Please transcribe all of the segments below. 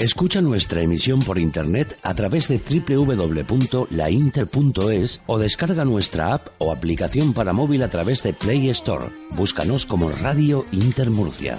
Escucha nuestra emisión por internet a través de www.lainter.es o descarga nuestra app o aplicación para móvil a través de Play Store. Búscanos como Radio Inter Murcia.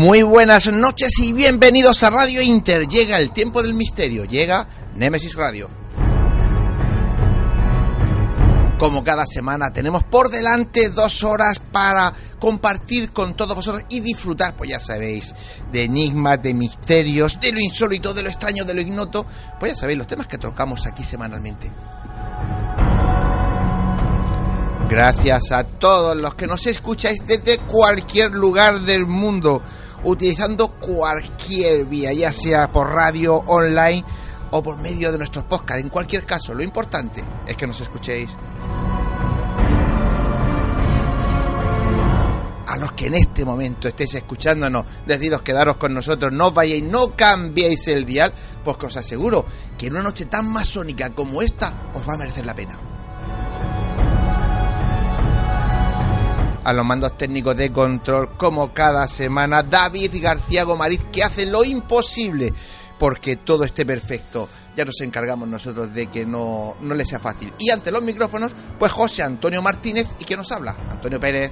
Muy buenas noches y bienvenidos a Radio Inter. Llega el tiempo del misterio, llega Nemesis Radio. Como cada semana tenemos por delante dos horas para compartir con todos vosotros y disfrutar, pues ya sabéis, de enigmas, de misterios, de lo insólito, de lo extraño, de lo ignoto. Pues ya sabéis los temas que tocamos aquí semanalmente. Gracias a todos los que nos escucháis desde cualquier lugar del mundo utilizando cualquier vía, ya sea por radio, online o por medio de nuestros podcasts. En cualquier caso, lo importante es que nos escuchéis. A los que en este momento estéis escuchándonos, deciros quedaros con nosotros, no os vayáis, no cambiéis el dial, porque os aseguro que en una noche tan masónica como esta os va a merecer la pena. A los mandos técnicos de control, como cada semana, David García Gomariz, que hace lo imposible porque todo esté perfecto. Ya nos encargamos nosotros de que no, no le sea fácil. Y ante los micrófonos, pues José Antonio Martínez, ¿y que nos habla? Antonio Pérez.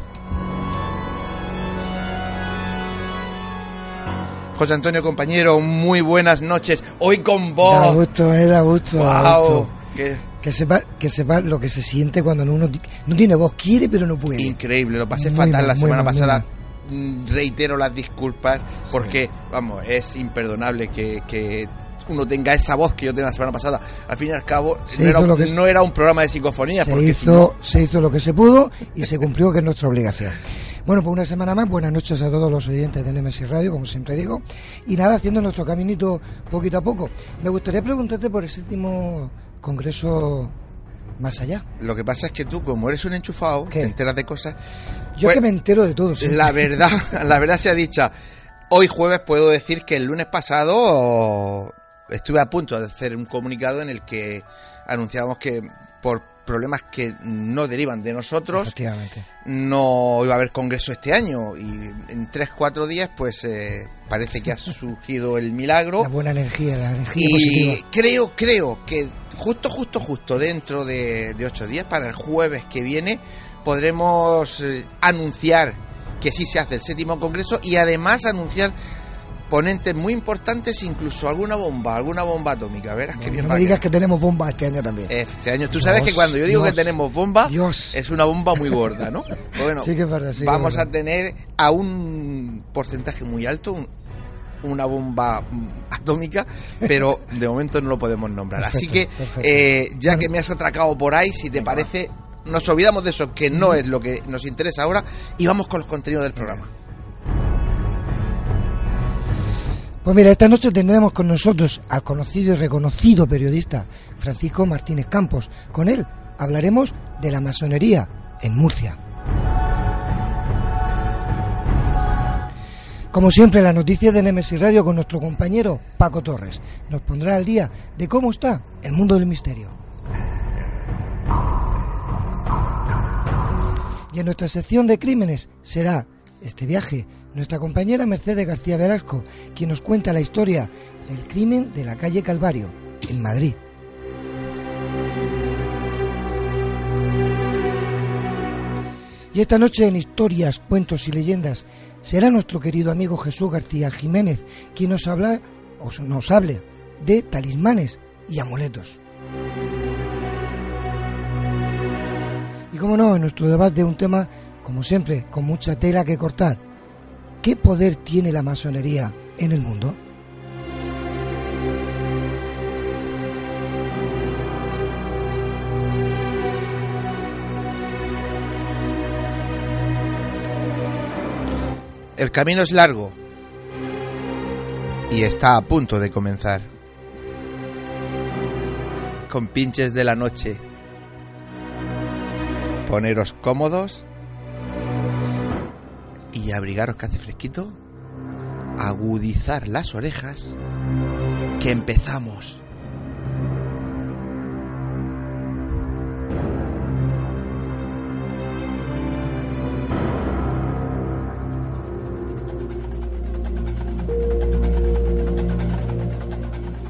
José Antonio, compañero, muy buenas noches. Hoy con vos. Da gusto, eh, da gusto. Wow. Que sepa, que sepa lo que se siente cuando uno no tiene voz, quiere pero no puede. Increíble, lo pasé fatal la semana pasada. Mm, reitero las disculpas porque, vamos, es imperdonable que, uno tenga esa voz que yo tenía la semana pasada. Al fin y al cabo, no era, un programa de psicofonía. Se, hizo, se hizo lo que se pudo y se cumplió, que es nuestra obligación. Bueno, pues una semana más, buenas noches a todos los oyentes de Nemesis Radio, como siempre digo. Y nada, haciendo nuestro caminito poquito a poco. Me gustaría preguntarte por el séptimo Congreso más allá. Lo que pasa es que tú, como eres un enchufado, te enteras de cosas. Yo que pues, me entero de todo. La verdad, la verdad sea dicha. Hoy jueves puedo decir que el lunes pasado estuve a punto de hacer un comunicado en el que anunciábamos que por problemas que no derivan de nosotros. No iba a haber congreso este año y en tres, cuatro días pues eh, parece que ha surgido el milagro. La buena energía, la energía Y creo, creo que justo, justo, justo dentro de, ocho días, para el jueves que viene, podremos eh, anunciar que sí se hace el séptimo congreso y además anunciar ponentes muy importantes, incluso alguna bomba, alguna bomba atómica. Verás que bien no me digas que tenemos bomba este año también. Este año, tú sabes que cuando yo digo que tenemos bomba, es una bomba muy gorda, ¿no? Bueno, sí que es verdad, vamos a tener a un porcentaje muy alto, una bomba mm, atómica, pero de momento no lo podemos nombrar. Así que, eh, ya que me has atracado por ahí, si te parece, nos olvidamos de eso, que no es lo que nos interesa ahora, y vamos con los contenidos del programa. Pues mira, esta noche tendremos con nosotros al conocido y reconocido periodista Francisco Martínez Campos. Con él hablaremos de la masonería en Murcia. Como siempre, la noticia de Nemesis Radio con nuestro compañero Paco Torres. Nos pondrá al día de cómo está el mundo del misterio. Y en nuestra sección de crímenes será este viaje nuestra compañera Mercedes García Velasco, quien nos cuenta la historia del crimen de la calle Calvario, en Madrid. Y esta noche en Historias, Cuentos y Leyendas será nuestro querido amigo Jesús García Jiménez quien nos habla nos hable de talismanes y amuletos. Y como no, en nuestro debate de un tema, como siempre, con mucha tela que cortar. ¿Qué poder tiene la masonería en el mundo? El camino es largo y está a punto de comenzar. Con pinches de la noche. Poneros cómodos y abrigaros que hace fresquito. Agudizar las orejas. Que empezamos.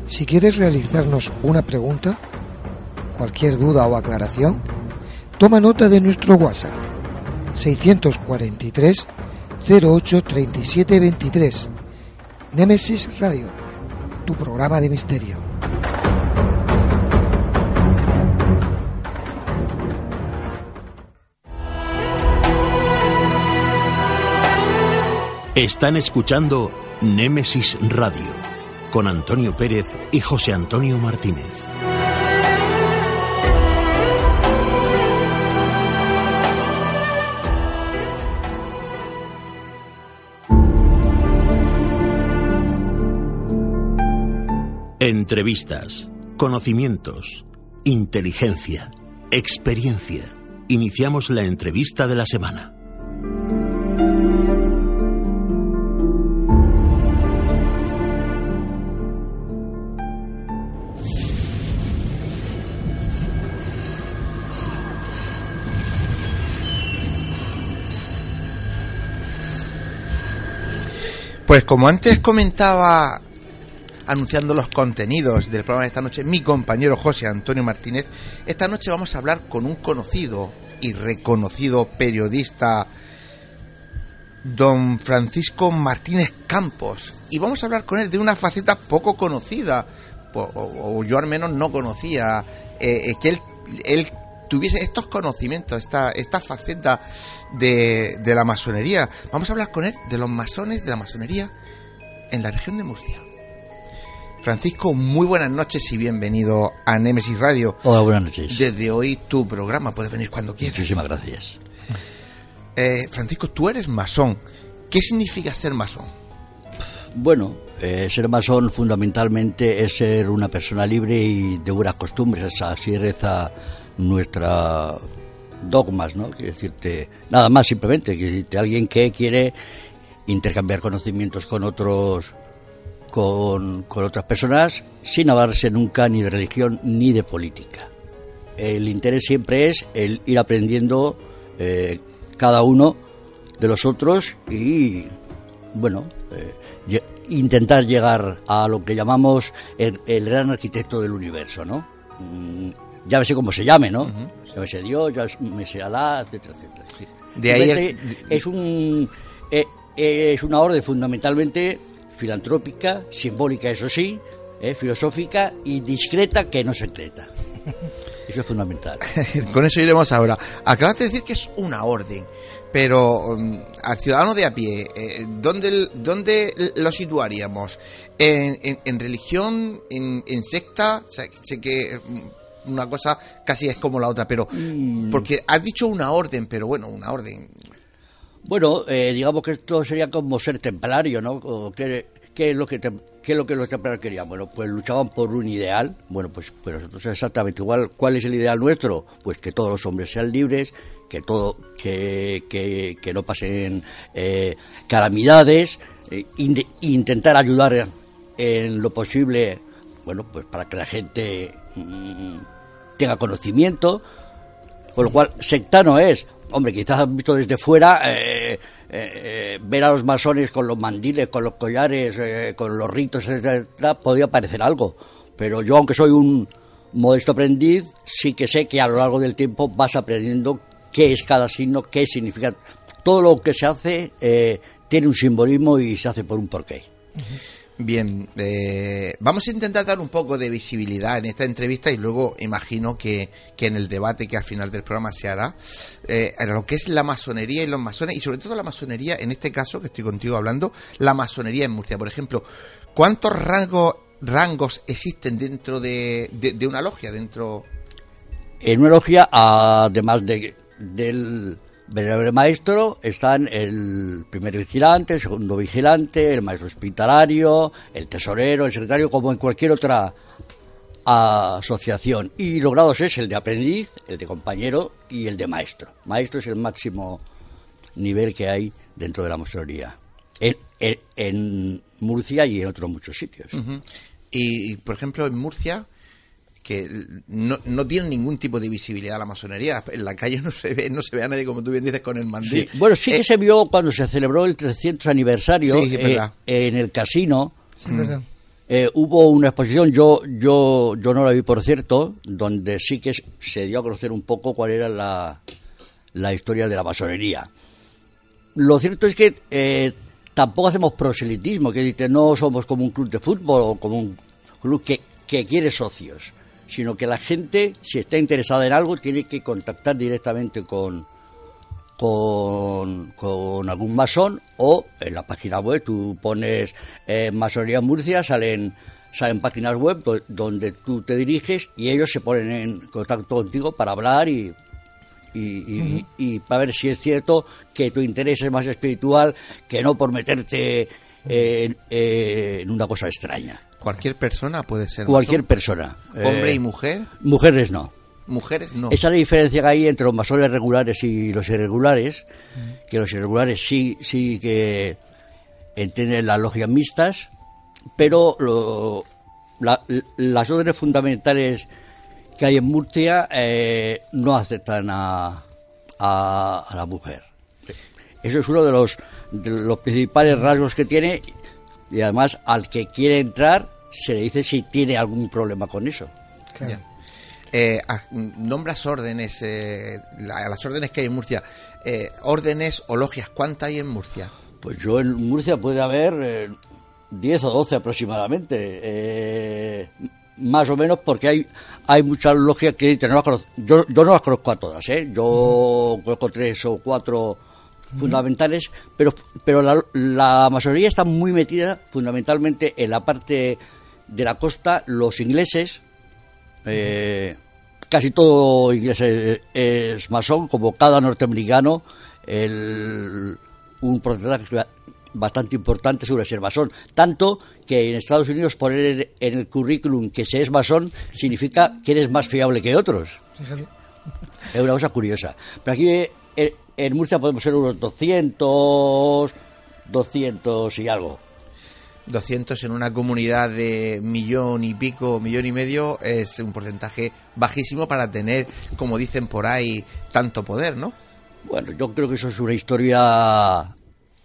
Si quieres realizarnos una pregunta, cualquier duda o aclaración, toma nota de nuestro WhatsApp 643 08 37 23. Nemesis Radio, tu programa de misterio. Están escuchando Némesis Radio con Antonio Pérez y José Antonio Martínez. Entrevistas, conocimientos, inteligencia, experiencia. Iniciamos la entrevista de la semana. Pues como antes comentaba, anunciando los contenidos del programa de esta noche, mi compañero José Antonio Martínez, esta noche vamos a hablar con un conocido y reconocido periodista, don Francisco Martínez Campos. Y vamos a hablar con él de una faceta poco conocida, o, yo al menos no conocía, eh, que él, él tuviese estos conocimientos, esta, esta faceta de, de la masonería. Vamos a hablar con él de los masones de la masonería en la región de Murcia. Francisco, muy buenas noches y bienvenido a Nemesis Radio. Hola, buenas noches. Desde hoy tu programa, puedes venir cuando quieras. Muchísimas gracias. Eh, Francisco, tú eres masón. ¿Qué significa ser masón? Bueno, eh, ser masón fundamentalmente es ser una persona libre y de buenas costumbres. Así reza nuestra dogmas, ¿no? Quiero decirte, nada más simplemente, quiero decirte, alguien que quiere intercambiar conocimientos con otros con, con otras personas sin hablarse nunca ni de religión ni de política. El interés siempre es el ir aprendiendo eh, cada uno de los otros y, bueno, eh, intentar llegar a lo que llamamos el, el, gran arquitecto del universo, ¿no? Mm, llámese como se llame, ¿no? Uh -huh. Llámese Dios, llámese Alá, etcétera, etcétera. De ahí el... es un eh, es una orden fundamentalmente filantrópica, simbólica, eso sí, eh, filosófica y discreta que no secreta. Eso es fundamental. Con eso iremos ahora. Acabas de decir que es una orden, pero um, al ciudadano de a pie, eh, ¿dónde, ¿dónde lo situaríamos? ¿En, en, en religión? En, ¿En, secta? O sea, sé que una cosa casi es como la otra, pero Mm. porque has dicho una orden, pero bueno, una orden. Bueno, eh, digamos que esto sería como ser templario, ¿no? ¿Qué, es lo que te, qué es lo que los templarios querían? Bueno, pues luchaban por un ideal. Bueno, pues, pues nosotros exactamente igual. ¿Cuál es el ideal nuestro? Pues que todos los hombres sean libres, que todo, que, que, que no pasen eh, calamidades, eh, intentar ayudar en lo posible, bueno, pues para que la gente mm, tenga conocimiento, con lo cual sectano es, hombre, quizás visto desde fuera, eh, eh, eh, ver a los masones con los mandiles, con los collares, con los ritos, etcétera, podría parecer algo. Pero yo, aunque soy un modesto aprendiz, sí que sé que a lo largo del tiempo vas aprendiendo qué es cada signo, qué significa. Todo lo que se hace tiene un simbolismo y se hace por un porqué. Bien, eh, vamos a intentar dar un poco de visibilidad en esta entrevista y luego imagino que, que en el debate que al final del programa se hará, eh, lo que es la masonería y los masones, y sobre todo la masonería, en este caso que estoy contigo hablando, la masonería en Murcia. Por ejemplo, ¿cuántos rangos, rangos existen dentro de, de- de una logia? dentro En una logia, además de, del venerable maestro, están el primer vigilante, el segundo vigilante, el maestro hospitalario, el tesorero, el secretario, como en cualquier otra asociación. Y los grados es el de aprendiz, el de compañero y el de maestro. Maestro es el máximo nivel que hay dentro de la masonería. En, Murcia y en otros muchos sitios. Y, por ejemplo, en Murcia, que no, no tiene ningún tipo de visibilidad la masonería. En la calle no se ve, no se ve a nadie, como tú bien dices, con el mandil. Sí, Bueno, sí que Eh, se vio cuando se celebró el 300 aniversario Sí, eh, en el casino. Sí, verdad. eh, hubo una exposición, yo, yo, yo no la vi por cierto, donde sí que se dio a conocer un poco cuál era la, la historia de la masonería. Lo cierto es que eh, tampoco hacemos proselitismo, que dice, no somos como un club de fútbol o como un club que, que quiere socios, sino que la gente, si está interesada en algo, tiene que contactar directamente con, con, con algún masón o en la página web tú pones eh, masonería Murcia, salen salen páginas web do- donde tú te diriges y ellos se ponen en contacto contigo para hablar y y, y- y para ver si es cierto que tu interés es más espiritual que no por meterte en una cosa extraña. Cualquier persona puede ser. Cualquier masón. persona. Hombre Eh, y mujer. Mujeres no. Mujeres no. Esa es la diferencia que hay entre los masones regulares y los irregulares, que los irregulares sí, sí que entienden las logias mixtas, pero lo- la- las órdenes fundamentales que hay en Murcia eh, no aceptan a, a- a la mujer. Eso es uno de los, de los principales rasgos que tiene y además al que quiere entrar se le dice si tiene algún problema con eso. Claro. Eh, ah, nombras órdenes, eh, la- las órdenes que hay en Murcia. Eh, órdenes o logias, ¿cuántas hay en Murcia? Pues yo en Murcia puede haber eh, 10 o 12 aproximadamente. eh, más o menos porque hay hay muchas logias que no las conozco- yo, yo no las conozco a todas, ¿eh? yo conozco tres o cuatro fundamentales, pero, pero la, la mayoría está muy metida fundamentalmente en la parte de la costa, los ingleses, eh, casi todo inglés es, es masón, como cada norteamericano, el, un porcentaje bastante importante sobre ser masón. Tanto que en Estados Unidos poner en el currículum que se es masón significa que eres más fiable que otros. Fíjate. Es una cosa curiosa. Pero aquí eh, en, Murcia podemos ser unos 200, 200 y algo. 200 en una comunidad de millón y pico, millón y medio, es un porcentaje bajísimo para tener, como dicen por ahí, tanto poder, ¿no? Bueno, yo creo que eso es una historia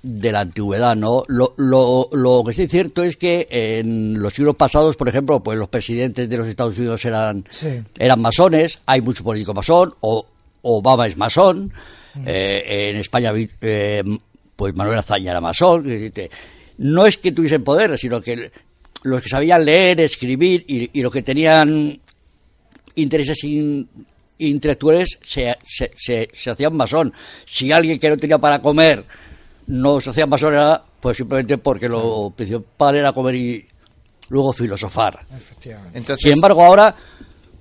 de la antigüedad, ¿no? Lo, lo, lo que sí es cierto es que en los siglos pasados, por ejemplo, pues los presidentes de los Estados Unidos eran, Sí. eran masones, hay mucho político masón, o Obama es masón, eh, en España, vi- eh, pues Manuel Azaña era masón, no es que tuviesen poder, sino que los que sabían leer, escribir y, y los que tenían intereses in- intelectuales se, se, se, se hacían masón. Si alguien que no tenía para comer no se hacía masón era pues simplemente porque lo principal era comer y luego filosofar. Efectivamente. Entonces, Sin embargo, ahora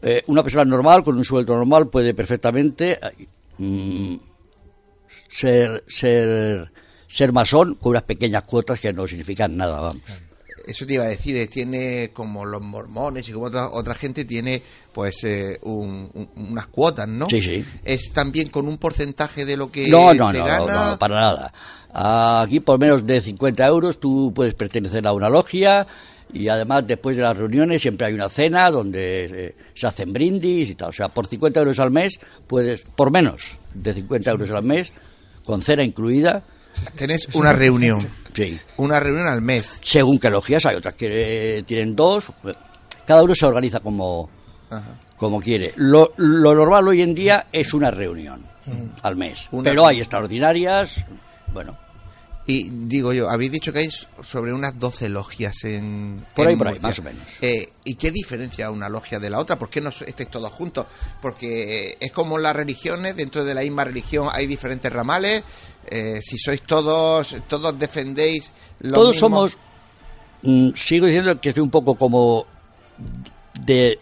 eh, una persona normal, con un sueldo normal, puede perfectamente eh, mm, ser, ser, ser masón con unas pequeñas cuotas que no significan nada. Vamos. eso te iba a decir, eh, tiene como los mormones y como otra, otra gente tiene pues eh, un- un- unas cuotas, ¿no? Sí, sí. Es también con un porcentaje de lo que No, no, se no, gana. no, para nada. Aquí por menos de 50 euros tú puedes pertenecer a una logia y además después de las reuniones siempre hay una cena donde eh, se hacen brindis y tal. O sea, por 50 euros al mes puedes, por menos de 50 euros al mes, con cena incluida, Tenés una reunión, sí. una reunión al mes. Según qué logias, hay otras que eh, tienen dos. Cada uno se organiza como, Ajá. como quiere. Lo, lo normal hoy en día es una reunión al mes. Una Pero hay extraordinarias, bueno, Y digo yo, habéis dicho que hay sobre unas 12 logias en. Por ahí, en por ahí, más o menos. Eh, ¿Y qué diferencia una logia de la otra? ¿Por qué no estáis todos juntos? Porque es como las religiones, dentro de la misma religión hay diferentes ramales. eh, si sois todos, todos defendéis. lo Todos somos, mm, sigo diciendo que soy un poco como de,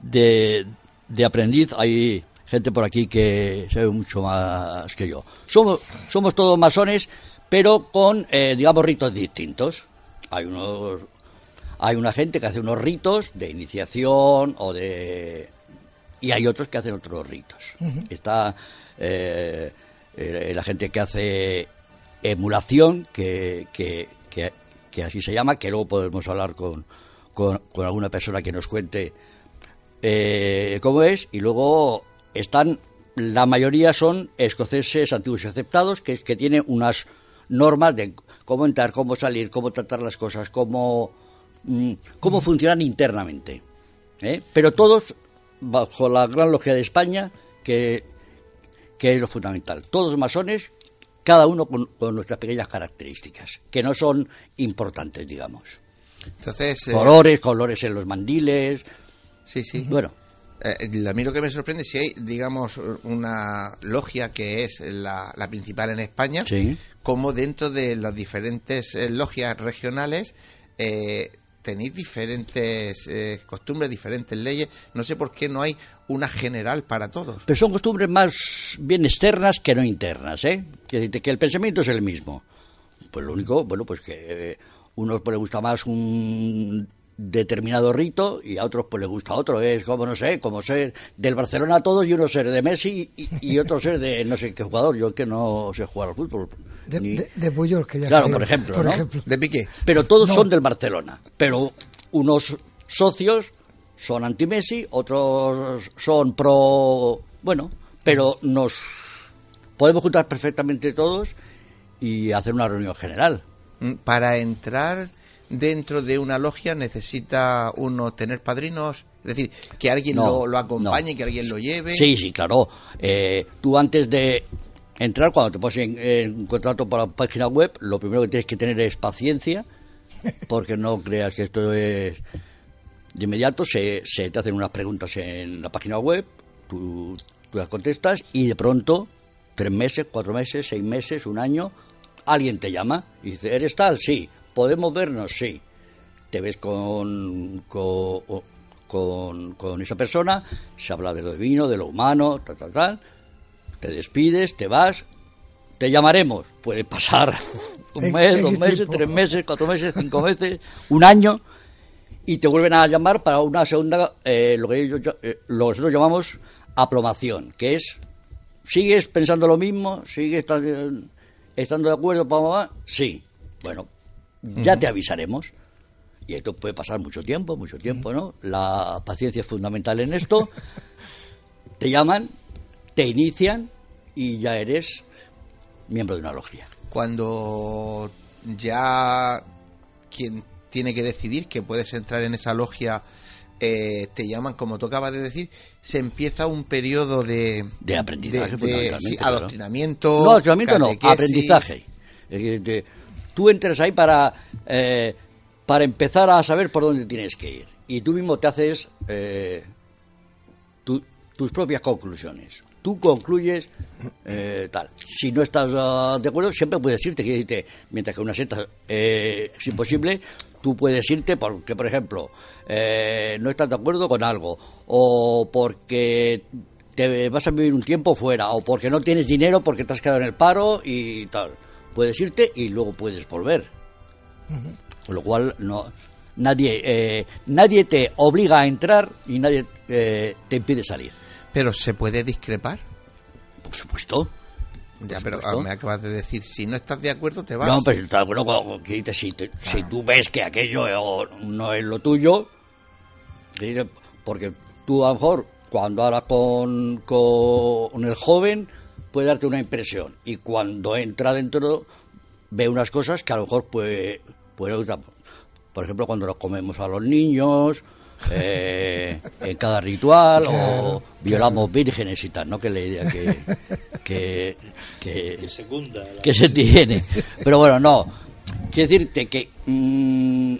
de, de aprendiz. Hay gente por aquí que sabe mucho más que yo. Somos, somos todos masones, pero con, eh, digamos, ritos distintos. Hay unos, hay una gente que hace unos ritos de iniciación o de y hay otros que hacen otros ritos. Está eh, eh, la gente que hace emulación, que, que, que- que así se llama, que luego podemos hablar con, con, con alguna persona que nos cuente eh, cómo es, y luego están, la mayoría son escoceses antiguos y aceptados, que, es que tienen unas normas de cómo entrar, cómo salir, cómo tratar las cosas, cómo, mm, cómo funcionan internamente. ¿eh? Pero todos bajo la gran logia de España, que, que es lo fundamental. Todos masones, cada uno con, con nuestras pequeñas características, que no son importantes, digamos. Entonces, eh, Colores, colores en los mandiles, sí, sí. bueno. Eh, a mí lo que me sorprende es si hay, digamos, una logia que es la, la principal en España, Sí. como dentro de las diferentes eh, logias regionales eh, tenéis diferentes eh, costumbres, diferentes leyes. No sé por qué no hay una general para todos. Pero son costumbres más bien externas que no internas, ¿eh? Que, que el pensamiento es el mismo. Pues lo único, bueno, pues que eh, unos pues les gusta más un determinado rito y a otros pues les gusta otro. Es como, no sé, como ser del Barcelona a todos y uno ser de Messi y, y otro ser de no sé qué jugador. Yo que no sé jugar al fútbol. De, ni- de, de Puyol, que ya Claro, salió, por ejemplo, por ¿no? ejemplo. ¿De Piqué? Pero todos No. son del Barcelona. Pero unos socios son anti-Messi, otros son pro... Bueno, pero nos podemos juntar perfectamente todos y hacer una reunión general. Mm, Para entrar dentro de una logia necesita uno tener padrinos, es decir, que alguien No, lo, lo acompañe, no. que alguien lo lleve. Sí, sí, claro. Eh, tú antes de entrar, cuando te pones en, en un contrato para la página web, lo primero que tienes que tener es paciencia, porque no creas que esto es de inmediato. Se, se te hacen unas preguntas en la página web, tú, tú las contestas y de pronto, tres meses, cuatro meses, seis meses, un año, alguien te llama y dice, ¿eres tal? Sí. ¿Podemos vernos? Sí te ves con, con, con, con esa persona, se habla de lo divino, de lo humano, tal, tal, tal, te despides, te vas, te llamaremos. Puede pasar un mes, dos meses, tiempo. tres meses, cuatro meses, cinco meses, un año, y te vuelven a llamar para una segunda, eh, lo, que ellos, eh, lo nosotros llamamos aplomación, que es, ¿sigues pensando lo mismo? ¿Sigues estando, estando de acuerdo? Pa, pa, pa? Sí. Bueno, ya te avisaremos. Y esto puede pasar mucho tiempo, mucho tiempo, ¿no? La paciencia es fundamental en esto. Te llaman, te inician y ya eres miembro de una logia. Cuando ya quien tiene que decidir que puedes entrar en esa logia eh, te llaman, como tú acabas de decir, se empieza un periodo de, De aprendizaje, de- sí, adoctrinamiento. No, adoctrinamiento no, aprendizaje. Es decir, te- tú entras ahí para, eh, para empezar a saber por dónde tienes que ir. Y tú mismo te haces eh, tu- tus propias conclusiones. Tú concluyes eh, tal. Si no estás ah, de acuerdo, siempre puedes irte. decirte, mientras que una secta eh, es imposible, tú puedes irte porque, por ejemplo, no estás de acuerdo con algo, o porque te vas a vivir un tiempo fuera, o porque no tienes dinero porque te has quedado en el paro y tal. Puedes irte y luego puedes volver. Con lo cual, no, nadie, eh, nadie te obliga a entrar y nadie eh, te impide salir. Pero se puede discrepar. Por supuesto. Ya, pero ah, me acabas de decir, si no estás de acuerdo, te vas. No, está bueno, si, te- si tú ves que aquello eh, no es lo tuyo, porque tú a lo mejor cuando hablas con, con el joven puede darte una impresión y cuando entra dentro ve unas cosas que a lo mejor puede, puede. Por ejemplo, cuando nos comemos a los niños, eh, en cada ritual, o violamos vírgenes y tal, ¿no? Que es la idea que, que, que, que se tiene. Pero bueno, no. Quiero decirte que mm,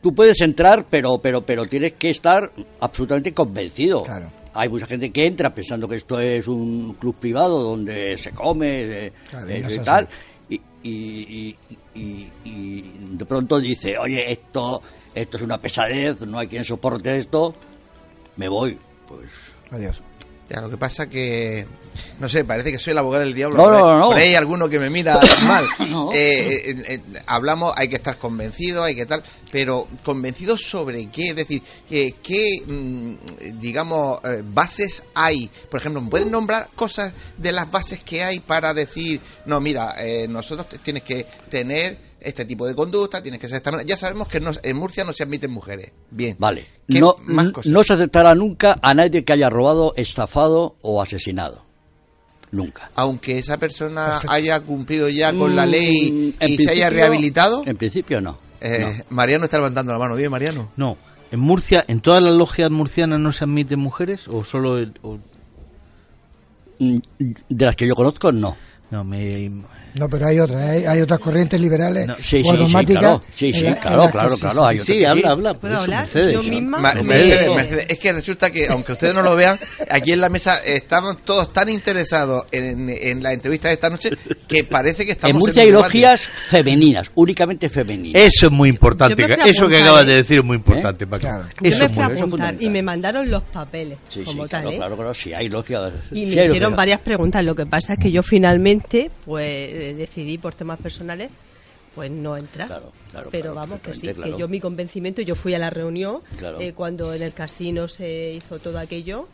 tú puedes entrar, pero, pero, pero tienes que estar absolutamente convencido. Claro. Hay mucha gente que entra pensando que esto es un club privado donde se come eh, Claro, eh, y así. tal. Y, y- y- y- y de pronto dice, oye, esto, esto es una pesadez, no hay quien soporte esto, me voy. Pues Adiós. Ya, lo que pasa que, no sé, parece que soy el abogado del diablo. No, no, no. por ahí hay alguno que me mira mal. No. Eh, eh, eh, hablamos, hay que estar convencido, hay que tal, pero convencido sobre qué, es decir, qué, mm, digamos, bases hay. Por ejemplo, ¿me pueden nombrar cosas de las bases que hay para decir, no, mira, eh, nosotros tienes que tener este tipo de conducta, tienes que ser esta manera. Ya sabemos que no- en Murcia no se admiten mujeres. Bien. Vale. ¿Qué No, más n- cosas? no se aceptará nunca a nadie que haya robado, estafado o asesinado. Nunca. aunque esa persona Perfecto. haya cumplido ya con la Mm, ley y se haya rehabilitado, En principio no. eh, Mariano está levantando la mano. Bien, Mariano. No. ¿En Murcia, en todas las logias murcianas no se admiten mujeres o solo el- o- Mm, De las que yo conozco, no. no me No, pero hay otras, hay, hay otras corrientes liberales No, Sí, o sí, sí, claro. Sí, claro, claro, sí, claro. hay habla, habla, ¿Puedo eso, hablar? Mercedes. Yo misma. Ma- me- Mercedes, Mercedes, es que resulta que, aunque ustedes no lo vean, aquí en la mesa estamos todos tan interesados en, en la entrevista de esta noche que parece que estamos En debate. logias femeninas, únicamente femeninas. Eso es muy importante. Eso que acabas ¿eh? de decir es muy importante, Paco. Claro. Yo Eso me apuntar y me mandaron los papeles Sí, sí, como claro, tal, ¿eh? claro, claro, sí, hay logias. Y sí me hicieron varias preguntas. Lo que pasa es que yo finalmente, pues, eh, decidí por temas personales, pues no entrar. Claro, claro, Pero claro, vamos, que sí, que yo mi convencimiento, yo fui a la reunión Claro. eh, cuando en el casino se hizo todo aquello.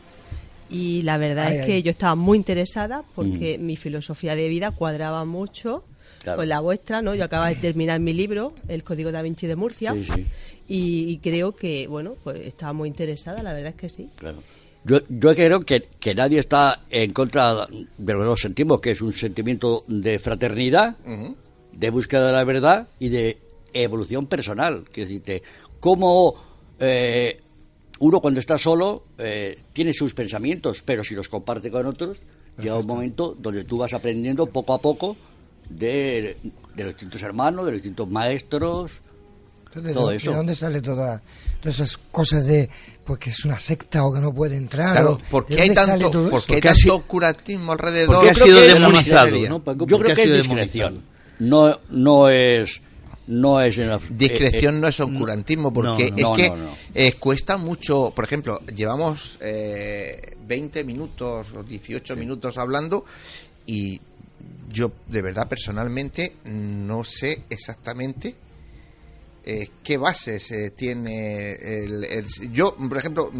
Y la verdad Ay, es ay. que yo estaba muy interesada porque mi filosofía de vida cuadraba mucho Mm. Claro. con la vuestra, ¿no? Yo acabo de terminar mi libro, El Código da Vinci de Murcia, Sí, sí. Y, y creo que, bueno, pues estaba muy interesada, la verdad es que sí. Claro. Yo, yo creo que, que nadie está en contra de lo que nos sentimos, que es un sentimiento de fraternidad, de búsqueda de la verdad y de evolución personal. Que decirte, cómo eh, uno cuando está solo eh, tiene sus pensamientos, pero si los comparte con otros, llega un momento donde tú vas aprendiendo poco a poco de, de los distintos hermanos, de los distintos maestros, Entonces, todo ¿de, eso. ¿De dónde sale toda, todas esas cosas de pues que es una secta o que no puede entrar? Claro, o- ¿por ¿de qué hay tanto, todo por eso? qué hay Porque ha tanto sido- curatismo alrededor Porque ha sido demonizado, masonería? ¿no, Paco? Yo Porque creo que es discreción. No, no es. No es en la- Discreción eh, no es oscurantismo, porque no, es que no, no. eh, cuesta mucho. Por ejemplo, llevamos eh, 20 minutos o 18 minutos hablando y yo, de verdad, personalmente, no sé exactamente eh, qué bases eh, tiene el, el- Yo, por ejemplo,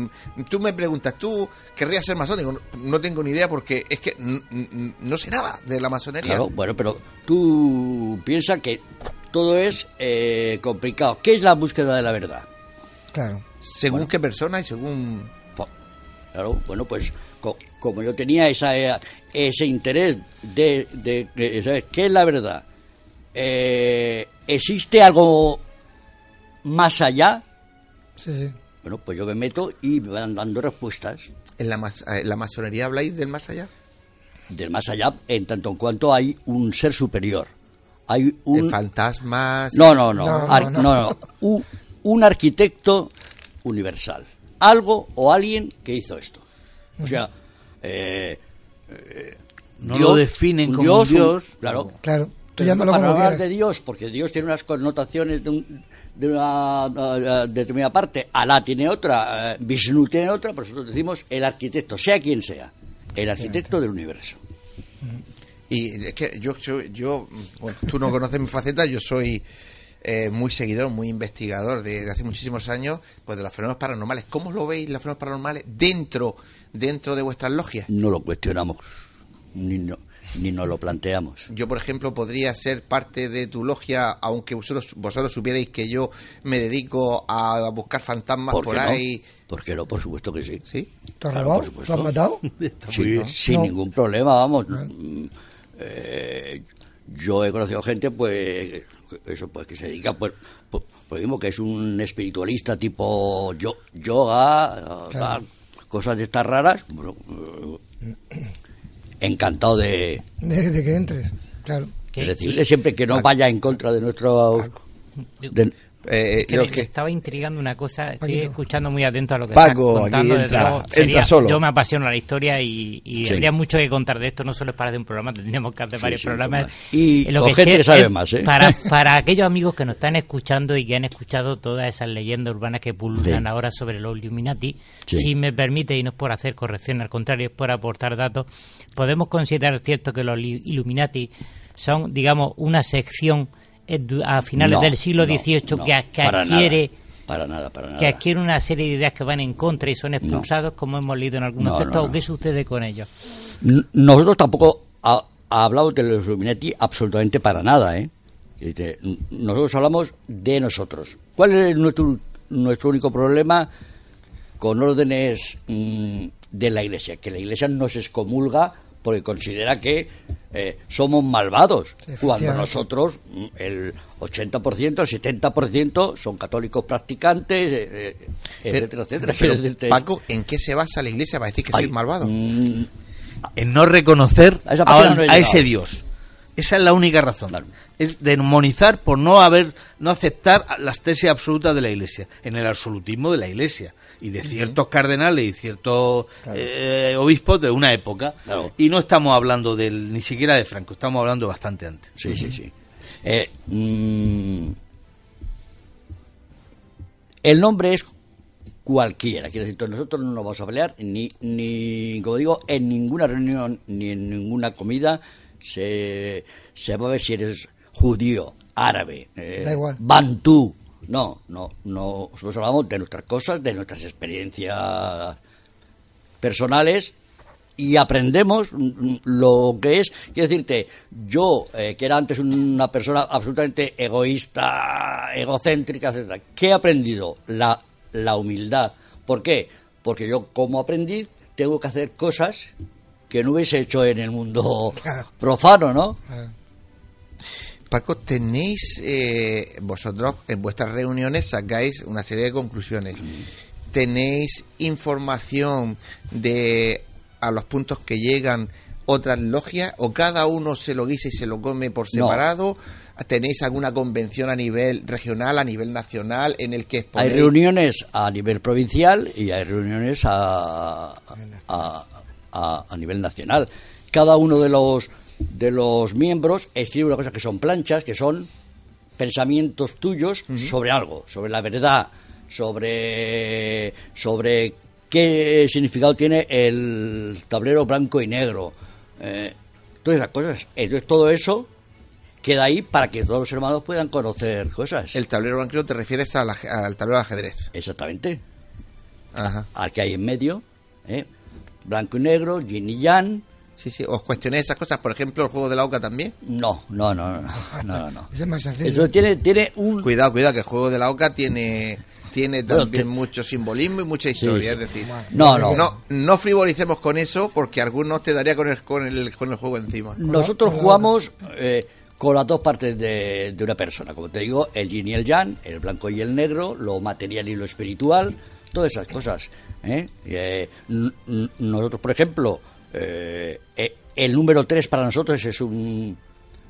tú me preguntas, ¿tú querrías ser masón? Digo, no, no tengo ni idea porque es que no sé nada de la masonería. Claro, bueno, pero tú piensas que todo es eh, complicado. ¿Qué es la búsqueda de la verdad? Claro. Según Bueno. qué persona y según... Claro, bueno, pues co- como yo tenía esa, eh, ese interés de, de, de saber qué es la verdad, eh, ¿existe algo más allá? Sí, sí. Bueno, pues yo me meto y me van dando respuestas ¿En la, mas- eh, la masonería habláis del más allá? del más allá en tanto en cuanto hay un ser superior. Hay ¿De un... fantasmas? No, no, no. No, no, ar- no. no, no. Un, un arquitecto universal. Algo o alguien que hizo esto. O sea, eh, eh, No lo definen como un dios, claro. Claro. Tú para como hablar quieras. de Dios, porque Dios tiene unas connotaciones de, un- de una eh, determinada parte, Alá tiene otra, eh, Vishnu tiene otra, por eso decimos el arquitecto, sea quien sea, el arquitecto del universo. Y es que yo, yo, yo, bueno, tú no conoces mi faceta, yo soy eh, muy seguidor, muy investigador desde hace muchísimos años, pues de los fenómenos paranormales. ¿Cómo lo veis los fenómenos paranormales dentro, dentro de vuestras logias? No lo cuestionamos, ni, no, ni nos lo planteamos. Yo, por ejemplo, podría ser parte de tu logia, aunque vosotros, vosotros supierais que yo me dedico a buscar fantasmas ¿Por por, qué no? ahí. ¿Por qué no? Por supuesto que sí. ¿Sí? ¿Te has Claro, robado? ¿Lo has matado? Sí, sin No. ningún problema, vamos. Mm, eh, yo he conocido gente, pues, eso, pues, que se dedica, pues, pues, pues mismo que es un espiritualista tipo yo, yoga, tal, cosas de estas raras. Bueno, eh, encantado de, De, de que entres, claro. de decirle siempre que no vaya en contra de nuestro. de- Eh, Que yo me, que- me estaba intrigando una cosa, estoy escuchando muy atento a lo que Paco, estás contando. aquí entra- luego, entra solo. Yo me apasiona la historia y, y Sí. habría mucho que contar de esto, no solo es para hacer un programa, tendríamos que hacer Sí, varios sí, programas. Y Eh, lo con que gente sé que sabe es más, ¿eh? Para, para aquellos amigos que nos están escuchando y que han escuchado todas esas leyendas urbanas que pululan Sí. ahora sobre los Illuminati, Sí. si me permite, y no es por hacer corrección, al contrario, es por aportar datos, podemos considerar cierto que los Illuminati son, digamos, una sección eh, a finales No, del siglo XVIII no, que, a- que para adquiere nada, para nada, para nada. que adquiere una serie de ideas que van en contra y son expulsados, como hemos leído en algunos No, textos, no, ¿o no. qué sucede con ellos? Nosotros tampoco ha, ha hablado de los Illuminati absolutamente para nada, ¿eh? Nosotros hablamos de nosotros. ¿Cuál es nuestro, nuestro único problema con órdenes mm, de la Iglesia? Que la Iglesia nos excomulga porque considera que eh, somos malvados, cuando nosotros, mm, el 80%, el 70% son católicos practicantes, eh, eh, etcétera, etcétera. Pero, Paco, ¿en qué se basa la iglesia para decir que sois malvado? mm, En no reconocer A esa a, no ese. Dios. Esa es la única razón. Claro. Es demonizar por no haber, no aceptar las tesis absolutas de la Iglesia, en el absolutismo de la Iglesia y de ciertos cardenales y ciertos eh, obispos de una época. Claro. Y no estamos hablando del, ni siquiera de Franco, estamos hablando bastante antes. Sí, sí, sí. Eh, mm, el nombre es cualquiera. Quiero decir, nosotros no nos vamos a pelear, ni, ni, como digo, en ninguna reunión, ni en ninguna comida se, se va a ver si eres judío, árabe, eh, bantú. No, no, no. Nosotros hablamos de nuestras cosas, de nuestras experiencias personales y aprendemos lo que es, quiero decirte, yo, eh, que era antes una persona absolutamente egoísta, egocéntrica, etcétera, ¿qué he aprendido? La, la humildad. ¿Por qué? Porque yo como aprendiz tengo que hacer cosas que no hubiese hecho en el mundo Claro. profano, ¿no? Paco, tenéis eh, vosotros en vuestras reuniones sacáis una serie de conclusiones. Tenéis información de a los puntos que llegan otras logias o cada uno se lo guisa y se lo come por No. separado. ¿Tenéis alguna convención a nivel regional, a nivel nacional en el que Hay exponéis? reuniones a nivel provincial y hay reuniones a, a, a- a nivel nacional. Cada uno de los de los miembros escribe una cosa que son planchas, que son pensamientos tuyos sobre algo, sobre la verdad, sobre sobre qué significado tiene el tablero blanco y negro. Eh, todas esas cosas. Entonces todo eso queda ahí para que todos los hermanos puedan conocer cosas. El tablero blanco te refieres al, tablero de ajedrez. Exactamente. Ajá. Al que hay en medio, ¿eh? blanco y negro, yin y yang. Sí, sí. ¿Os cuestionáis esas cosas? Por ejemplo, el juego de la oca también. No, no, no, no, no, no, no. Ese es más sencillo. Eso tiene, tiene un... Cuidado, cuidado, que el juego de la oca tiene tiene Bueno, también que- mucho simbolismo y mucha historia, sí. es decir, No, no. no, no frivolicemos con eso porque algunos te daría con el, con el, con el juego encima. Nosotros jugamos eh, con las dos partes de, de una persona. Como te digo, el yin y el yang, el blanco y el negro, lo material y lo espiritual, todas esas cosas. ¿eh? Eh, nosotros, por ejemplo, eh, eh, el número 3 para nosotros es un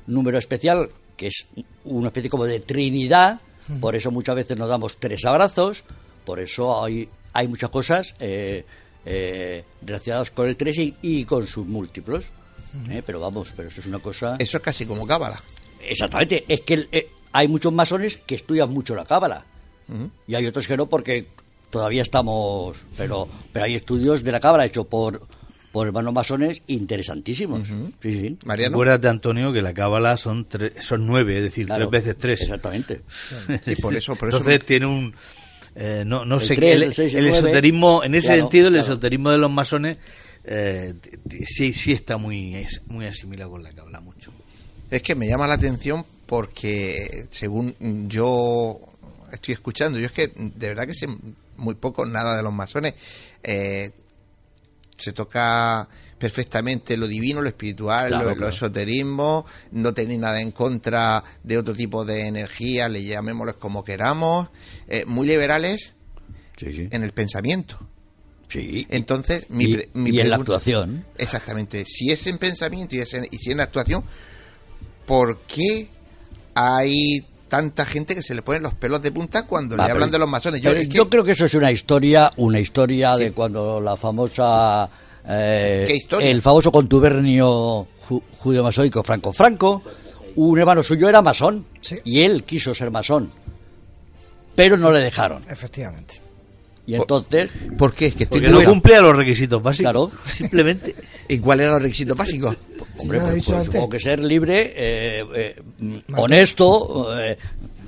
número especial, que es una especie como de trinidad, por eso muchas veces nos damos tres abrazos, por eso hay, hay muchas cosas eh, eh, relacionadas con el 3 y, y con sus múltiplos. ¿eh? Pero vamos, pero eso es una cosa... Eso es casi como cábala. Exactamente, es que eh, hay muchos masones que estudian mucho la cábala y hay otros que no porque todavía estamos, pero pero hay estudios de la cábala hecho por por hermanos masones interesantísimos. sí, sí. Mariano. Acuérdate, Antonio, que la cábala son tre- son nueve, es decir, Claro, tres veces tres. Exactamente. Sí, por eso, por eso Entonces tiene un... eh, no, no El sé, tres, el, y esoterismo, en ese Claro, sentido, el claro. esoterismo de los masones eh, sí, sí está muy, es muy asimilado con la cábala, mucho. Es que me llama la atención porque según yo estoy escuchando, yo es que de verdad que sé muy poco nada de los masones. Eh, se toca perfectamente lo divino, lo espiritual, Claro, lo, claro. esoterismo, no tenéis nada en contra de otro tipo de energía, le llamémosles como queramos, eh, muy liberales Sí, sí. en el pensamiento. Sí. Entonces, mi, y, pre- mi y en la actuación. Exactamente. Si es en pensamiento y, es en, y si en actuación, ¿por qué hay tanta gente que se le ponen los pelos de punta cuando le hablan de los masones? Yo, pero es que- yo creo que eso es una historia, una historia Sí. de cuando la famosa eh, ¿Qué historia? el famoso contubernio ju- judeo-masónico Franco Franco, un hermano suyo era masón Sí. y él quiso ser masón, pero no le dejaron. Efectivamente. Y entonces, ¿Por qué? Es que estoy Porque no cumplía los requisitos básicos. Claro. Simplemente. ¿Y cuáles eran los requisitos básicos? hombre, he pues, pues, supongo que ser libre, eh, eh, honesto, eh,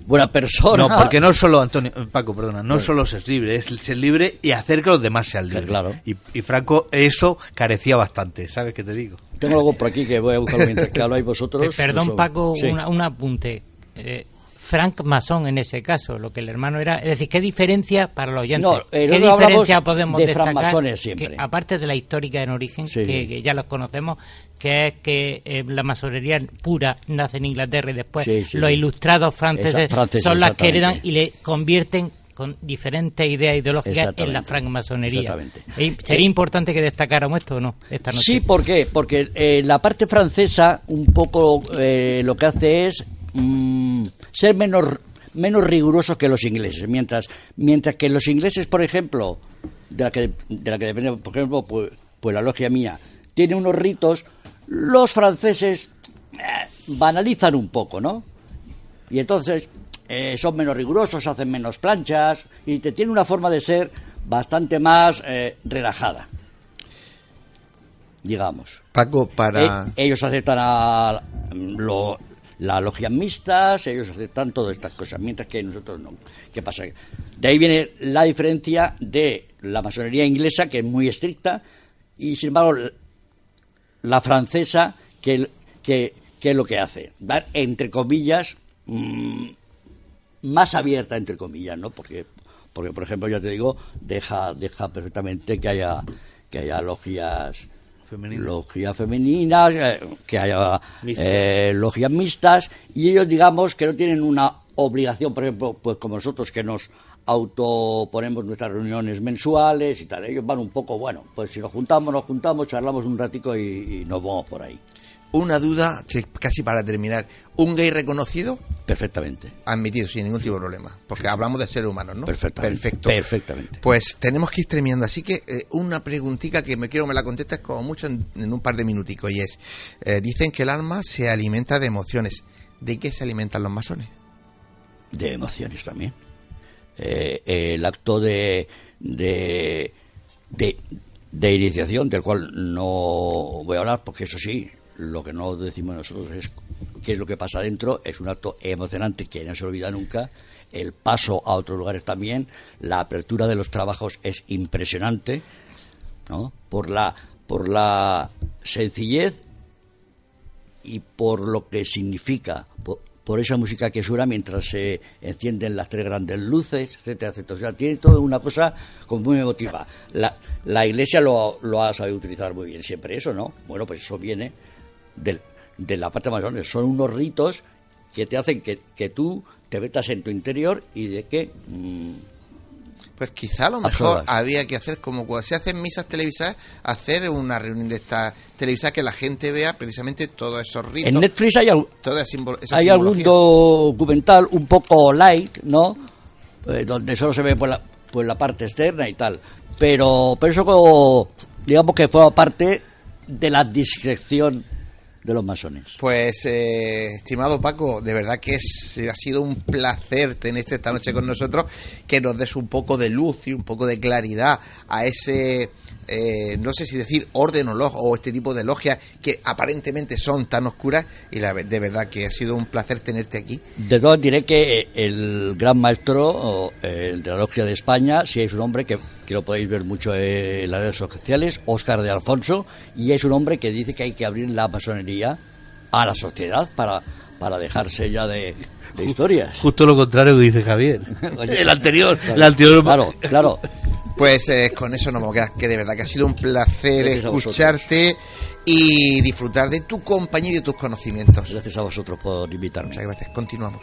buena persona. No, porque no solo, Antonio, eh, Paco, perdona, no solo ser libre, es ser libre y hacer que los demás sean libres. Claro. Y, y Franco eso carecía bastante, ¿sabes qué te digo? Tengo algo por aquí que voy a buscarlo mientras que habláis vosotros. Perdón, Eso- Paco, sí. una- un apunte. Eh, Frank Masón en ese caso, lo que el hermano era. Es decir, ¿qué diferencia para los oyentes? No, ¿Qué diferencia podemos de destacar? que, aparte de la histórica en origen, Sí. que, que ya los conocemos, que es que eh, la masonería pura nace en Inglaterra y después Sí, sí, los ilustrados franceses, Esa- son las que heredan y le convierten con diferentes ideas ideológicas en la francmasonería. Eh, ¿Sería Eh, importante que destacáramos esto o no esta noche? Sí, ¿por qué? Porque eh, la parte francesa un poco eh, lo que hace es mm, ser menos menos rigurosos que los ingleses, mientras mientras que los ingleses, por ejemplo, de la que de la que depende, por ejemplo, pues, pues la logia mía tiene unos ritos, los franceses eh, banalizan un poco, ¿no? Y entonces eh, son menos rigurosos, hacen menos planchas y te tiene una forma de ser bastante más eh, relajada, digamos. Paco, para... Eh, ellos aceptan a lo- las logias mixtas, ellos aceptan todas estas cosas, mientras que nosotros no. ¿Qué pasa? De ahí viene la diferencia de la masonería inglesa, que es muy estricta, y sin embargo la francesa, que, que, es lo que hace, dar entre comillas, mm, más abierta entre comillas, ¿no? Porque, porque por ejemplo, ya te digo, deja, deja perfectamente que haya que haya logias Femeninas. logias femeninas, eh, que haya eh, logias mixtas, y ellos digamos que no tienen una obligación, por ejemplo, pues como nosotros que nos autoponemos nuestras reuniones mensuales y tal, ellos van un poco, bueno, pues si nos juntamos, nos juntamos, charlamos un ratico y, y nos vamos por ahí, Una duda, que casi para terminar. ¿Un gay reconocido? perfectamente. Admitido, sin ningún tipo de problema. Porque hablamos de seres humanos, ¿no? Perfectamente. Perfecto. Perfectamente. Pues tenemos que ir terminando. Así que eh, una preguntita que me quiero que me la contestes como mucho en, en un par de minuticos. Y es, eh, dicen que el alma se alimenta de emociones. ¿De qué se alimentan los masones? de emociones también. Eh, el acto de, de, de, de iniciación, del cual no voy a hablar, porque eso sí, lo que no decimos nosotros es qué es lo que pasa dentro, es un acto emocionante que no se olvida nunca. El paso a otros lugares también, la apertura de los trabajos es impresionante, ¿no? Por la, por la sencillez y por lo que significa, por, esa música que suena mientras se encienden las tres grandes luces, etcétera, etcétera. O tiene toda una cosa como muy emotiva. La, la iglesia lo, lo ha sabido utilizar muy bien siempre, eso, ¿no? Bueno, pues eso viene del- de la parte grande. Son unos ritos que te hacen que, que tú te metas en tu interior y de que... mm, Pues quizá a lo mejor había que hacer como cuando se hacen misas televisadas, hacer una reunión de estas televisadas que la gente vea precisamente todos esos ritos. en Netflix hay, al- hay algún documental un poco light, ¿no? Eh, donde solo se ve pues la, pues la parte externa y tal. Pero, pero eso como, digamos que forma parte de la discreción de los masones. Pues, eh, estimado Paco, de verdad que es, ha sido un placer tenerte esta noche con nosotros, que nos des un poco de luz y un poco de claridad a ese eh, no sé si decir orden o, log, o este tipo de logias que aparentemente son tan oscuras y la, de verdad que ha sido un placer tenerte aquí. De todas diré que el gran maestro el de la logia de España, si es un hombre que, que lo podéis ver mucho en las redes sociales, Óscar de Alfonso, y es un hombre que dice que hay que abrir la masonería a la sociedad para, para dejarse ya de, de historias. Justo lo contrario que dice Javier. el anterior, el anterior. Claro, claro. Pues eh, con eso no me queda, que de verdad que ha sido un placer escucharte y disfrutar de tu compañía y de tus conocimientos. Gracias a vosotros por invitarme. Muchas gracias. Continuamos.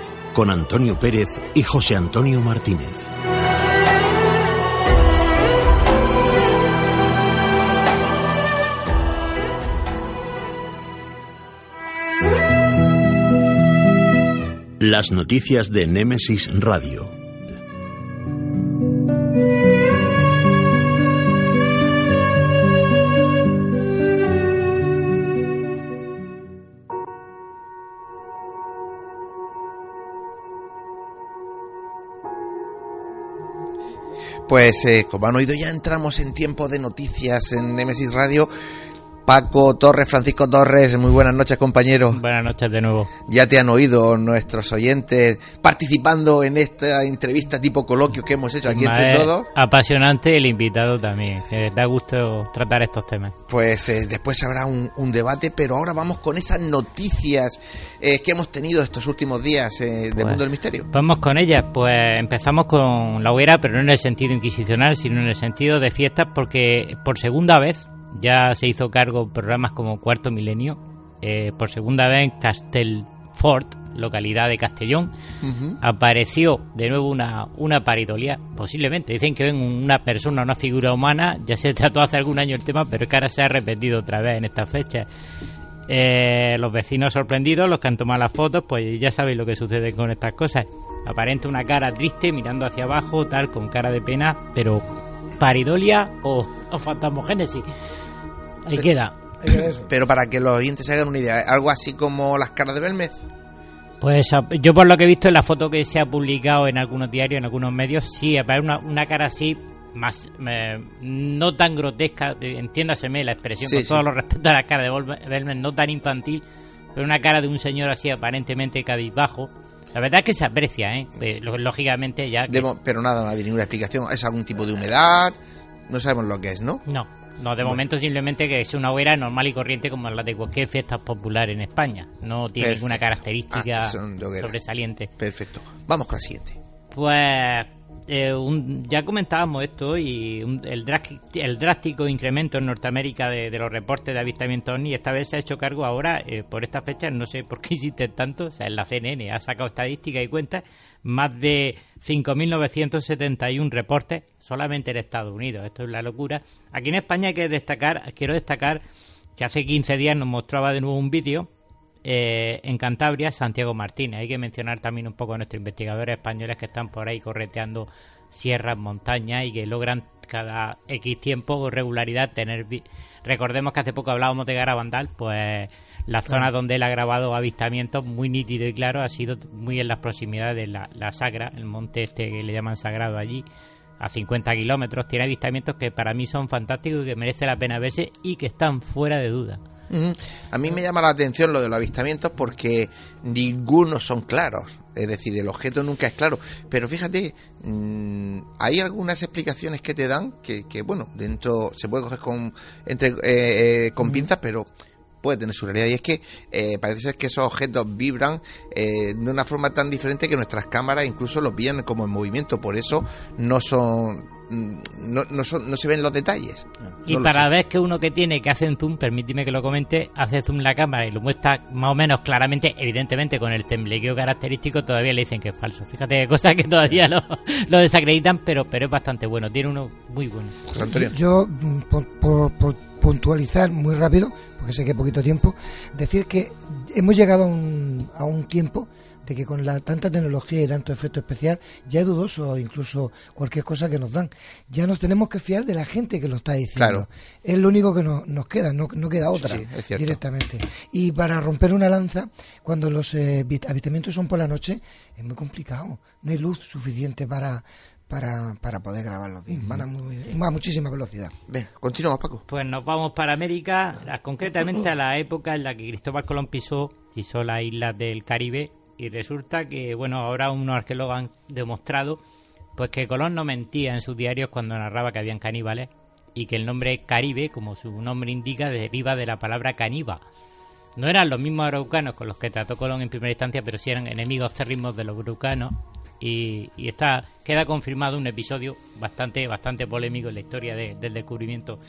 con Antonio Pérez y José Antonio Martínez. Las noticias de Némesis Radio Pues eh, como han oído ya entramos en tiempo de noticias en Nemesis Radio. Paco Torres, Francisco Torres, muy buenas noches compañero. Buenas noches de nuevo. Ya te han oído nuestros oyentes participando en esta entrevista tipo coloquio que hemos hecho aquí entre todos. Apasionante el invitado también, da gusto tratar estos temas. Pues eh, después habrá un, debate, pero ahora vamos con esas noticias eh, que hemos tenido estos últimos días eh, del pues, mundo del misterio. Vamos con ellas, pues empezamos con la hoguera, pero no en el sentido inquisicional, sino en el sentido de fiestas, porque por segunda vez ya se hizo cargo programas como Cuarto Milenio, eh, por segunda vez en Castelfort, localidad de Castellón. Apareció de nuevo una, una paridolia, posiblemente. Dicen que ven una persona, una figura humana. Ya se trató hace algún año el tema, pero es que ahora se ha repetido otra vez en esta fecha. Eh, los vecinos sorprendidos, los que han tomado las fotos, pues ya sabéis lo que sucede con estas cosas. Aparente una cara triste mirando hacia abajo, tal, con cara de pena, pero paridolia o, o fantasmogénesis. Ahí queda. Pero para que los oyentes se hagan una idea, algo así como las caras de Belmez. Pues yo por lo que he visto en la foto que se ha publicado en algunos diarios, en algunos medios, sí, aparece una, una cara así, más no tan grotesca, entiéndaseme la expresión, con todo lo respeto a la cara de Belmez, no tan infantil, pero una cara de un señor así aparentemente cabizbajo. La verdad es que se aprecia, ¿eh? eh lógicamente ya... pero nada, no hay ninguna explicación. ¿Es algún tipo de humedad? No sabemos lo que es, ¿no? No. No, de momento simplemente que es una hoguera normal y corriente como la de cualquier fiesta popular en España. No tiene ninguna característica ah, sobresaliente. Perfecto. Vamos con la siguiente. Pues eh, ya comentábamos esto y el, drástico incremento en Norteamérica de, los reportes de avistamientos OVNI esta vez se ha hecho cargo ahora eh, por estas fechas, no sé por qué existen tanto, o sea, en la CNN ha sacado estadísticas y cuentas, más de 5.971 reportes solamente en Estados Unidos, esto es la locura. Aquí en España hay que destacar, quiero destacar que hace 15 días nos mostraba de nuevo un vídeo eh, en Cantabria, Santiago Martínez. Hay que mencionar también un poco a nuestros investigadores españoles que están por ahí correteando sierras, montañas y que logran cada X tiempo o regularidad tener... Recordemos que hace poco hablábamos de Garabandal, pues la zona donde él ha grabado avistamientos muy nítido y claro ha sido muy en las proximidades de la, la Sagra, el monte este que le llaman sagrado allí, a 50 kilómetros. Tiene avistamientos que para mí son fantásticos y que merece la pena verse y que están fuera de duda. A mí me llama la atención lo de los avistamientos porque ninguno son claros. Es decir, el objeto nunca es claro. Pero fíjate, mm, hay algunas explicaciones que te dan que, bueno, dentro se puede coger con, entre, eh, eh, con pinzas, pero puede tener su realidad. Y es que eh, parece ser que esos objetos vibran eh, de una forma tan diferente que nuestras cámaras incluso los pillan como en movimiento. Por eso no son mm, no, no, son, no se ven los detalles. Y No para ver que uno que tiene que hace un zoom, permíteme que lo comente, hace zoom la cámara y lo muestra más o menos claramente, evidentemente con el temblequeo característico, todavía le dicen que es falso. Fíjate, cosas que todavía lo, lo desacreditan, pero, pero es bastante bueno. Tiene uno muy bueno. José Antonio. Yo, mm, por, por- por puntualizar muy rápido, porque sé que hay poquito tiempo, decir que hemos llegado a un, a un tiempo de que con la tanta tecnología y tanto efecto especial ya es dudoso incluso cualquier cosa que nos dan. Ya nos tenemos que fiar de la gente que lo está diciendo. Claro. Es lo único que nos, nos queda, no, no queda otra sí, directamente. Y para romper una lanza, cuando los eh, avistamientos son por la noche, es muy complicado. No hay luz suficiente para, para, para poder grabarlos bien. Van a, muy- a muchísima velocidad. Ven, continuamos, Paco. Pues nos vamos para América, concretamente a la época en la que Cristóbal Colón pisó, pisó las islas del Caribe y resulta que, bueno, ahora unos arqueólogos han demostrado pues que Colón no mentía en sus diarios cuando narraba que habían caníbales y que el nombre Caribe, como su nombre indica, deriva de la palabra caníba. No eran los mismos araucanos con los que trató Colón en primera instancia, pero sí eran enemigos acérrimos de los brucanos. Y, está, queda confirmado un episodio bastante, bastante polémico en la historia de- del descubrimiento.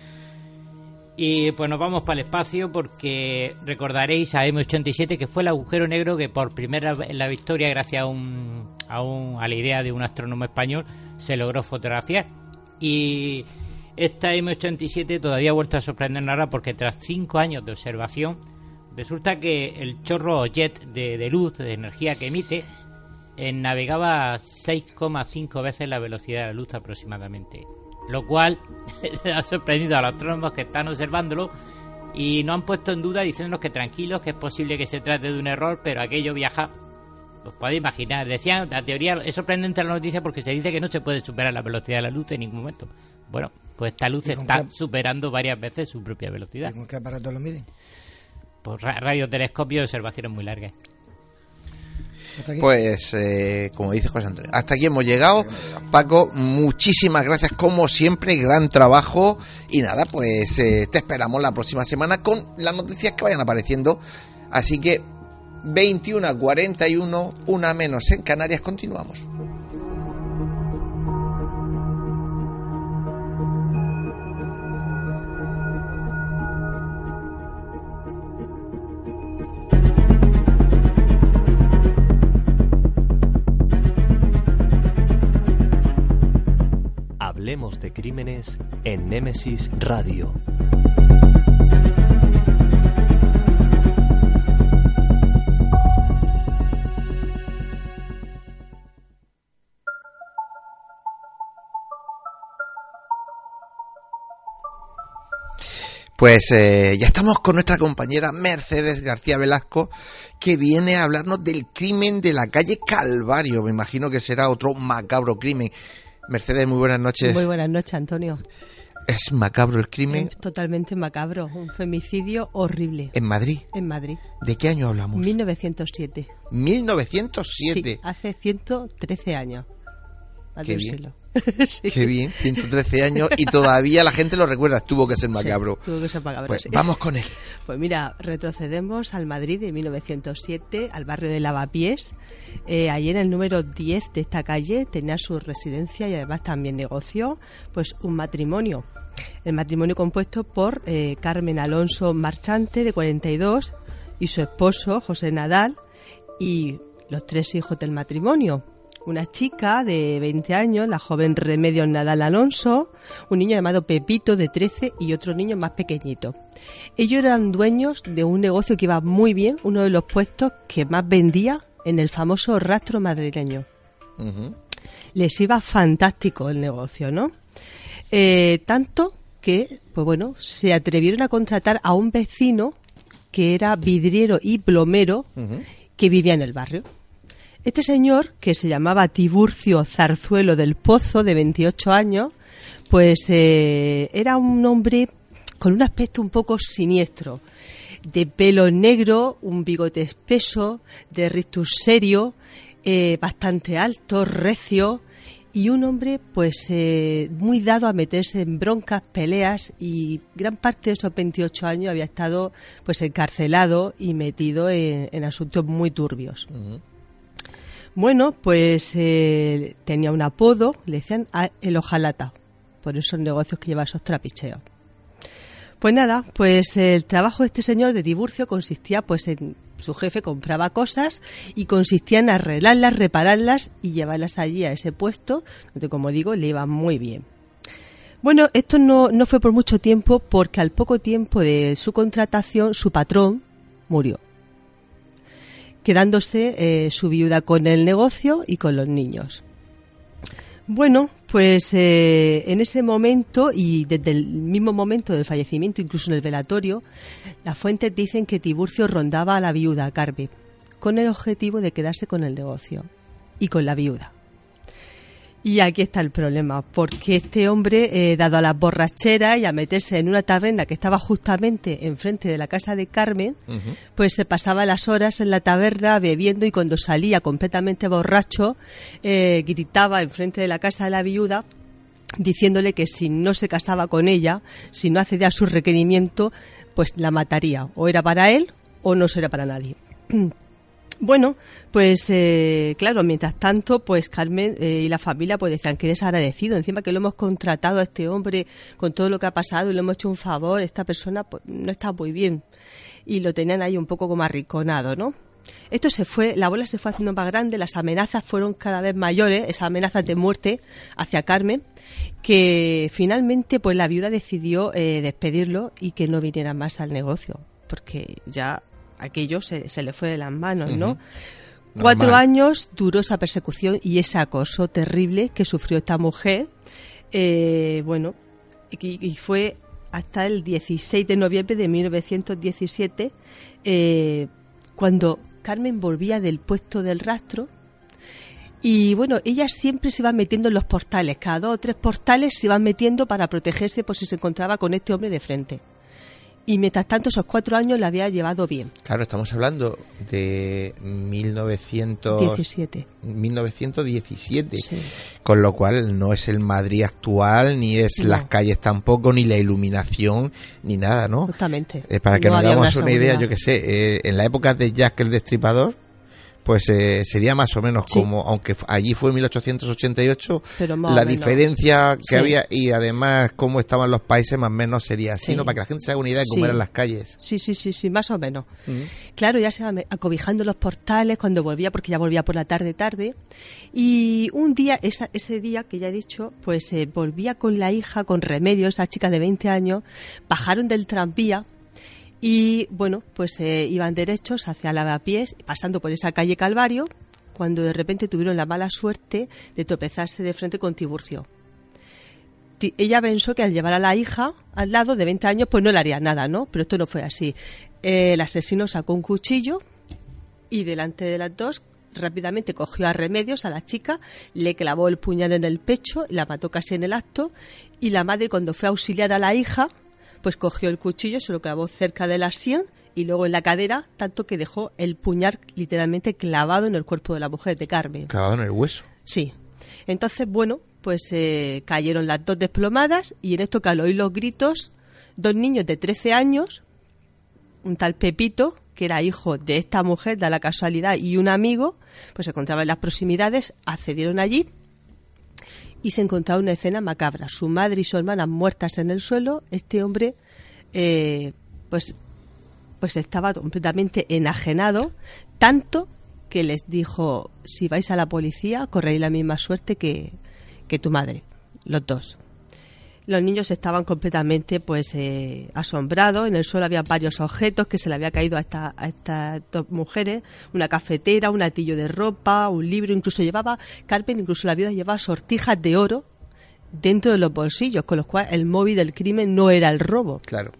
Y pues nos vamos para el espacio porque recordaréis a M87 que fue el agujero negro que por primera vez en la historia, gracias a, un, a, un- a la idea de un astrónomo español, se logró fotografiar. Y esta M87 todavía ha vuelto a sorprendernos ahora porque tras cinco años de observación, resulta que el chorro jet de luz, de energía que emite, eh, navegaba 6,5 veces la velocidad de la luz aproximadamente. Lo cual ha sorprendido a los astrónomos que están observándolo y no han puesto en duda diciéndonos que tranquilos, que es posible que se trate de un error, pero aquello viaja. Os podéis imaginar, decían, la teoría es sorprendente la noticia porque se dice que no se puede superar la velocidad de la luz en ningún momento. Bueno, pues esta luz ¿Y está qué- superando varias veces su propia velocidad. ¿Con qué aparato lo miden? Por ra- radiotelescopio y observaciones muy largas. Pues, eh, como dice José Antonio, hasta aquí hemos llegado. Paco, muchísimas gracias, como siempre, gran trabajo. Y nada, pues eh, te esperamos la próxima semana con las noticias que vayan apareciendo. Así que 21 a 41, una menos en Canarias, continuamos. Hablemos de crímenes en Némesis Radio. Pues eh, ya estamos con nuestra compañera Mercedes García Velasco, que viene a hablarnos del crimen de la calle Calvario. Me imagino que será otro macabro crimen. Mercedes, muy buenas noches. Muy buenas noches, Antonio. ¿Es macabro el crimen Es totalmente macabro, un femicidio horrible en Madrid? en Madrid. ¿De qué año hablamos? 1907. 1907. Sí, hace 113 años. Qué bien. Sí. Qué bien, 113 años y todavía la gente lo recuerda. Tuvo que ser macabro. Sí, tuvo que ser macabro, Pues sí. vamos con él. Pues mira, retrocedemos al Madrid de 1907, al barrio de Lavapiés. Eh, allí en el número 10 de esta calle tenía su residencia y además también negoció pues un matrimonio. El matrimonio compuesto por eh, Carmen Alonso Marchante, de 42, y su esposo, José Nadal, y los tres hijos del matrimonio. Una chica de 20 años, la joven Remedios Nadal Alonso, un niño llamado Pepito de 13 y otro niño más pequeñito. Ellos eran dueños de un negocio que iba muy bien, uno de los puestos que más vendía en el famoso rastro madrileño. Les iba fantástico el negocio, ¿no? Eh, tanto que, pues bueno, se atrevieron a contratar a un vecino que era vidriero y plomero que vivía en el barrio. Este señor, que se llamaba Tiburcio Zarzuelo del Pozo, de 28 años, pues eh, era un hombre con un aspecto un poco siniestro, de pelo negro, un bigote espeso, de rictus serio, eh, bastante alto, recio, y un hombre pues eh, muy dado a meterse en broncas, peleas y gran parte de esos 28 años había estado pues encarcelado y metido en, asuntos muy turbios. Bueno, pues eh, tenía un apodo, le decían el ojalata, por esos negocios que lleva esos trapicheos. Pues nada, pues el trabajo de este señor de divorcio consistía pues en su jefe compraba cosas y consistía en arreglarlas, repararlas y llevarlas allí a ese puesto, donde como digo le iba muy bien. Bueno, esto no, no fue por mucho tiempo porque al poco tiempo de su contratación su patrón murió, quedándose eh, su viuda con el negocio y con los niños. Bueno, pues eh, en ese momento y desde el mismo momento del fallecimiento, incluso en el velatorio, las fuentes dicen que Tiburcio rondaba a la viuda, Carmen, con el objetivo de quedarse con el negocio y con la viuda. Y aquí está el problema, porque este hombre, eh, dado a las borracheras y a meterse en una taberna que estaba justamente enfrente de la casa de Carmen, pues se pasaba las horas en la taberna bebiendo y cuando salía completamente borracho, eh, gritaba enfrente de la casa de la viuda diciéndole que si no se casaba con ella, si no accedía a su requerimiento, pues la mataría. O era para él o no será para nadie. Bueno, pues eh, claro, mientras tanto, pues Carmen eh, y la familia pues decían que desagradecido, encima que lo hemos contratado a este hombre con todo lo que ha pasado y le hemos hecho un favor, esta persona pues, no está muy bien y lo tenían ahí un poco como arrinconado, ¿no? Esto se fue, la bola se fue haciendo más grande, las amenazas fueron cada vez mayores, esas amenazas de muerte hacia Carmen, que finalmente pues la viuda decidió eh, despedirlo y que no viniera más al negocio, porque ya aquello se, le fue de las manos, ¿no? Cuatro años duró esa persecución y ese acoso terrible que sufrió esta mujer. Eh, bueno, y, fue hasta el 16 de noviembre de 1917 eh, cuando Carmen volvía del puesto del rastro. Y bueno, ella siempre se iba metiendo en los portales, cada dos o tres portales se iban metiendo para protegerse por si se encontraba con este hombre de frente y mientras tanto esos cuatro años la había llevado bien. Claro, estamos hablando de 1917. 1917, con lo cual no es el Madrid actual, ni es las calles tampoco, ni la iluminación, ni nada, ¿no? Justamente. Eh, para que nos hagamos una idea, yo que sé, eh, en la época de Jack el Destripador, pues eh, sería más o menos como, aunque allí fue en 1888, la diferencia que había y además cómo estaban los países más o menos sería así, ¿no? Para que la gente se haga una idea de cómo eran las calles. Sí, sí, sí, sí, más o menos. Claro, ya se acobijando los portales cuando volvía, porque ya volvía por la tarde, tarde. Y un día, esa, ese día que ya he dicho, pues eh, volvía con la hija, con remedio, esa chica de 20 años, bajaron del tranvía y bueno, pues eh, iban derechos hacia lavapiés, pasando por esa calle Calvario, cuando de repente tuvieron la mala suerte de tropezarse de frente con Tiburcio. ella pensó que al llevar a la hija al lado de 20 años, pues no le haría nada, ¿no? Pero esto no fue así. el asesino sacó un cuchillo y delante de las dos rápidamente cogió a remedios a la chica, le clavó el puñal en el pecho, la mató casi en el acto y la madre cuando fue a auxiliar a la hija pues cogió el cuchillo, se lo clavó cerca de la sien y luego en la cadera, tanto que dejó el puñal literalmente clavado en el cuerpo de la mujer de Carmen. Clavado en el hueso. Sí. Entonces, bueno, pues eh, cayeron las dos desplomadas y en esto que al oír los gritos, dos niños de 13 años, un tal Pepito, que era hijo de esta mujer, da la casualidad, y un amigo, pues se encontraban en las proximidades, accedieron allí y se encontraba una escena macabra. Su madre y su hermana muertas en el suelo. Este hombre, eh, pues, pues estaba completamente enajenado, tanto que les dijo: si vais a la policía, corréis la misma suerte que, que tu madre, los dos. Los niños estaban completamente pues eh, asombrados. En el suelo había varios objetos que se le había caído a, estas dos mujeres. Una cafetera, un atillo de ropa, un libro. Incluso llevaba, Carmen, incluso la viuda llevaba sortijas de oro dentro de los bolsillos, con lo cual el móvil del crimen no era el robo. Claro.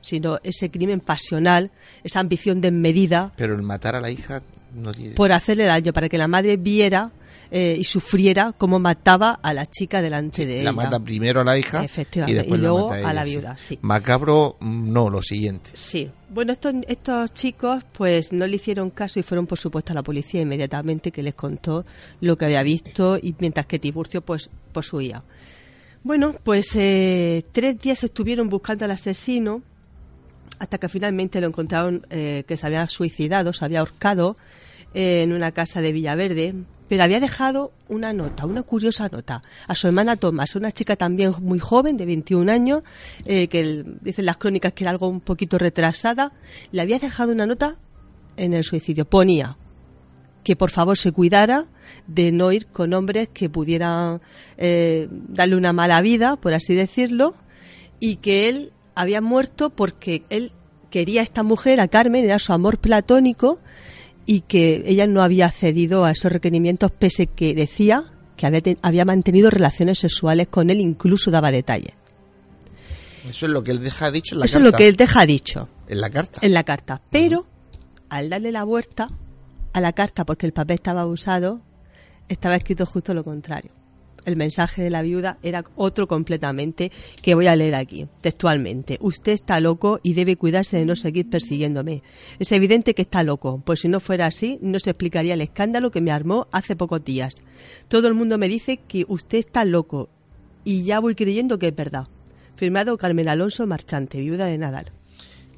Sino ese crimen pasional, esa ambición desmedida. Pero el matar a la hija No tiene- por hacerle daño, para que la madre viera eh, y sufriera cómo mataba a la chica delante de la ella. mata primero a la hija Efectivamente, y después y la luego mata a ella, la viuda, sí. Macabro, mm, no, lo siguiente. Sí. Bueno, estos, estos chicos pues no le hicieron caso y fueron por supuesto a la policía inmediatamente que les contó lo que había visto y mientras que Tiburcio pues posuía. Bueno, pues eh, tres días estuvieron buscando al asesino hasta que finalmente lo encontraron eh, que se había suicidado, se había ahorcado en una casa de Villaverde, pero había dejado una nota, una curiosa nota, a su hermana Tomás, una chica también muy joven, de 21 años, eh, que dicen las crónicas que era algo un poquito retrasada, le había dejado una nota en el suicidio. Ponía que por favor se cuidara de no ir con hombres que pudieran eh, darle una mala vida, por así decirlo, y que él había muerto porque él quería a esta mujer, a Carmen, era su amor platónico, y que ella no había cedido a esos requerimientos pese que decía que había, te- había mantenido relaciones sexuales con él, incluso daba detalles. Eso es lo que él deja dicho en la Eso es carta. lo que él deja dicho En la carta. en la carta. Pero al darle la vuelta a la carta, porque el papel estaba usado, estaba escrito justo lo contrario. El mensaje de la viuda era otro completamente que voy a leer aquí, textualmente. Usted está loco y debe cuidarse de no seguir persiguiéndome. Es evidente que está loco, pues si no fuera así, no se explicaría el escándalo que me armó hace pocos días. Todo el mundo me dice que usted está loco y ya voy creyendo que es verdad. Firmado Carmen Alonso Marchante, viuda de Nadal.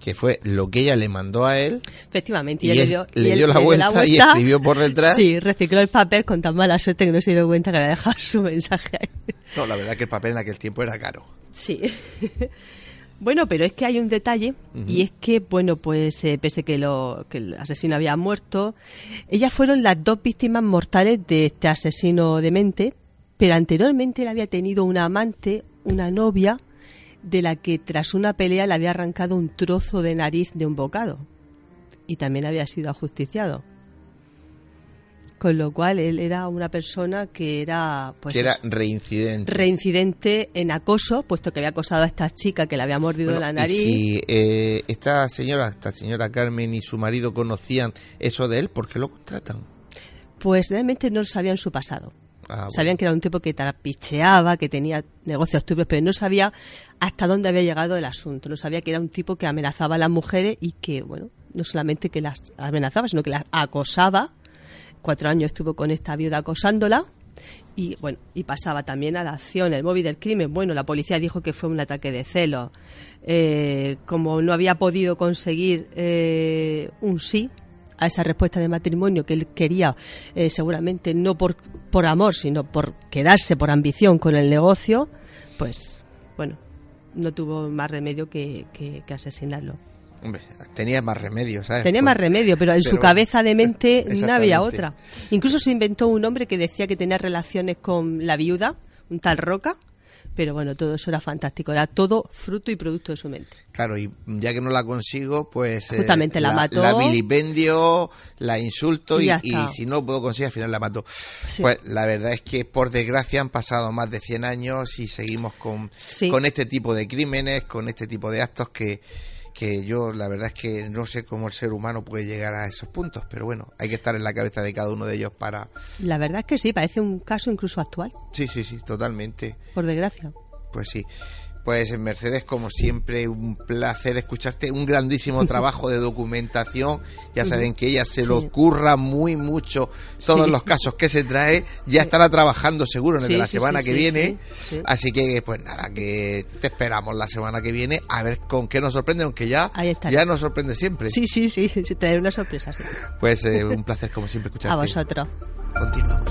Que fue lo que ella le mandó a él. Efectivamente, Y él le dio, le y él dio la vuelta y escribió por detrás. Sí, recicló el papel con tan mala suerte que no se dio cuenta que había dejado su mensaje ahí. No, la verdad que el papel en aquel tiempo era caro. Sí. bueno, pero es que hay un detalle y es que, bueno, pues eh, pese que, lo, que el asesino había muerto, ellas fueron las dos víctimas mortales de este asesino demente, pero anteriormente él había tenido una amante, una novia, de la que tras una pelea le había arrancado un trozo de nariz de un bocado y también había sido ajusticiado. Con lo cual él era una persona que era pues que era reincidente. reincidente en acoso, puesto que había acosado a esta chica que le había mordido Bueno, la y nariz. si eh, esta señora, esta señora Carmen y su marido conocían eso de él, ¿por qué lo contratan? Pues realmente no sabían su pasado. Ah. Sabían que era un tipo que trapicheaba, que tenía negocios turbios, pero no sabía hasta dónde había llegado el asunto. No sabía que era un tipo que amenazaba a las mujeres y que, bueno, no solamente que las amenazaba, sino que las acosaba. Cuatro años estuvo con esta viuda acosándola y, bueno, y pasaba también a la acción, el móvil del crimen. Bueno, la policía dijo que fue un ataque de celos. Eh, como no había podido conseguir eh, un sí a esa respuesta de matrimonio que él quería, eh, seguramente no por, por amor, sino por quedarse, por ambición con el negocio, pues bueno, no tuvo más remedio que, que- que asesinarlo. Hombre, tenía más remedio, ¿sabes? Tenía Pues- más remedio, pero en su cabeza de mente no había otra. Incluso se inventó un hombre que decía que tenía relaciones con la viuda, un tal Roca, pero bueno, todo eso era fantástico, era todo fruto y producto de su mente. Claro, y ya que no la consigo, pues... eh, Justamente la mató. La vilipendio, la insulto Y si no lo puedo conseguir, al final la mato. Sí. Pues la verdad es que por desgracia han pasado más de 100 años y seguimos con, Sí. con este tipo de crímenes, con este tipo de actos que, que yo la verdad es que no sé cómo el ser humano puede llegar a esos puntos, pero bueno, hay que estar en la cabeza de cada uno de ellos para... La verdad es que sí, parece un caso incluso actual, Sí, sí, sí, totalmente. por desgracia. Pues sí. Pues Mercedes, como siempre, un placer escucharte, un grandísimo trabajo de documentación. Ya saben que ella se lo curra muy mucho todos Sí. los casos que se trae. Ya estará trabajando seguro en el Sí, de la semana que viene. sí, sí. Así que, pues nada, que te esperamos la semana que viene a ver con qué nos sorprende, aunque ya, ya nos sorprende siempre. Sí, sí, sí, sí, traer una sorpresa, sí. Pues eh, un placer, como siempre, escucharte. A vosotros. Continuamos.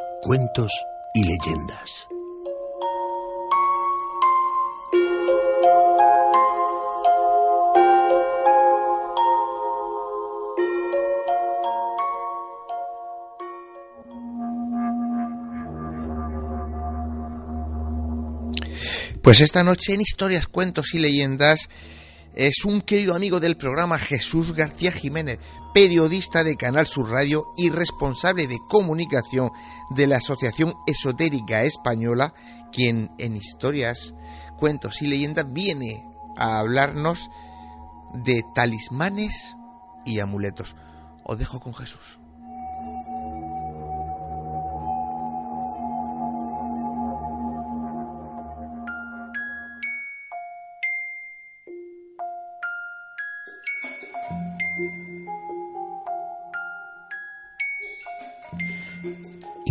cuentos y leyendas. Pues esta noche en Historias, Cuentos y Leyendas es un querido amigo del programa Jesús García Jiménez, periodista de Canal Sur Radio y responsable de comunicación de la Asociación Esotérica Española, quien en historias, cuentos y leyendas viene a hablarnos de talismanes y amuletos. Os dejo con Jesús.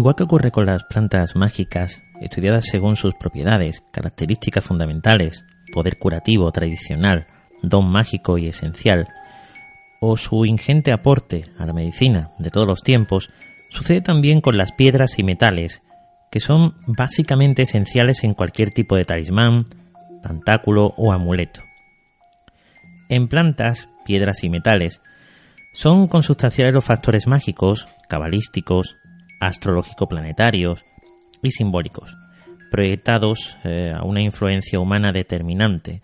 Igual que ocurre con las plantas mágicas, estudiadas según sus propiedades, características fundamentales, poder curativo tradicional, don mágico y esencial, o su ingente aporte a la medicina de todos los tiempos, sucede también con las piedras y metales, que son básicamente esenciales en cualquier tipo de talismán, pantáculo o amuleto. En plantas, piedras y metales, son consustanciales los factores mágicos, cabalísticos, astrológico-planetarios y simbólicos, proyectados eh, a una influencia humana determinante,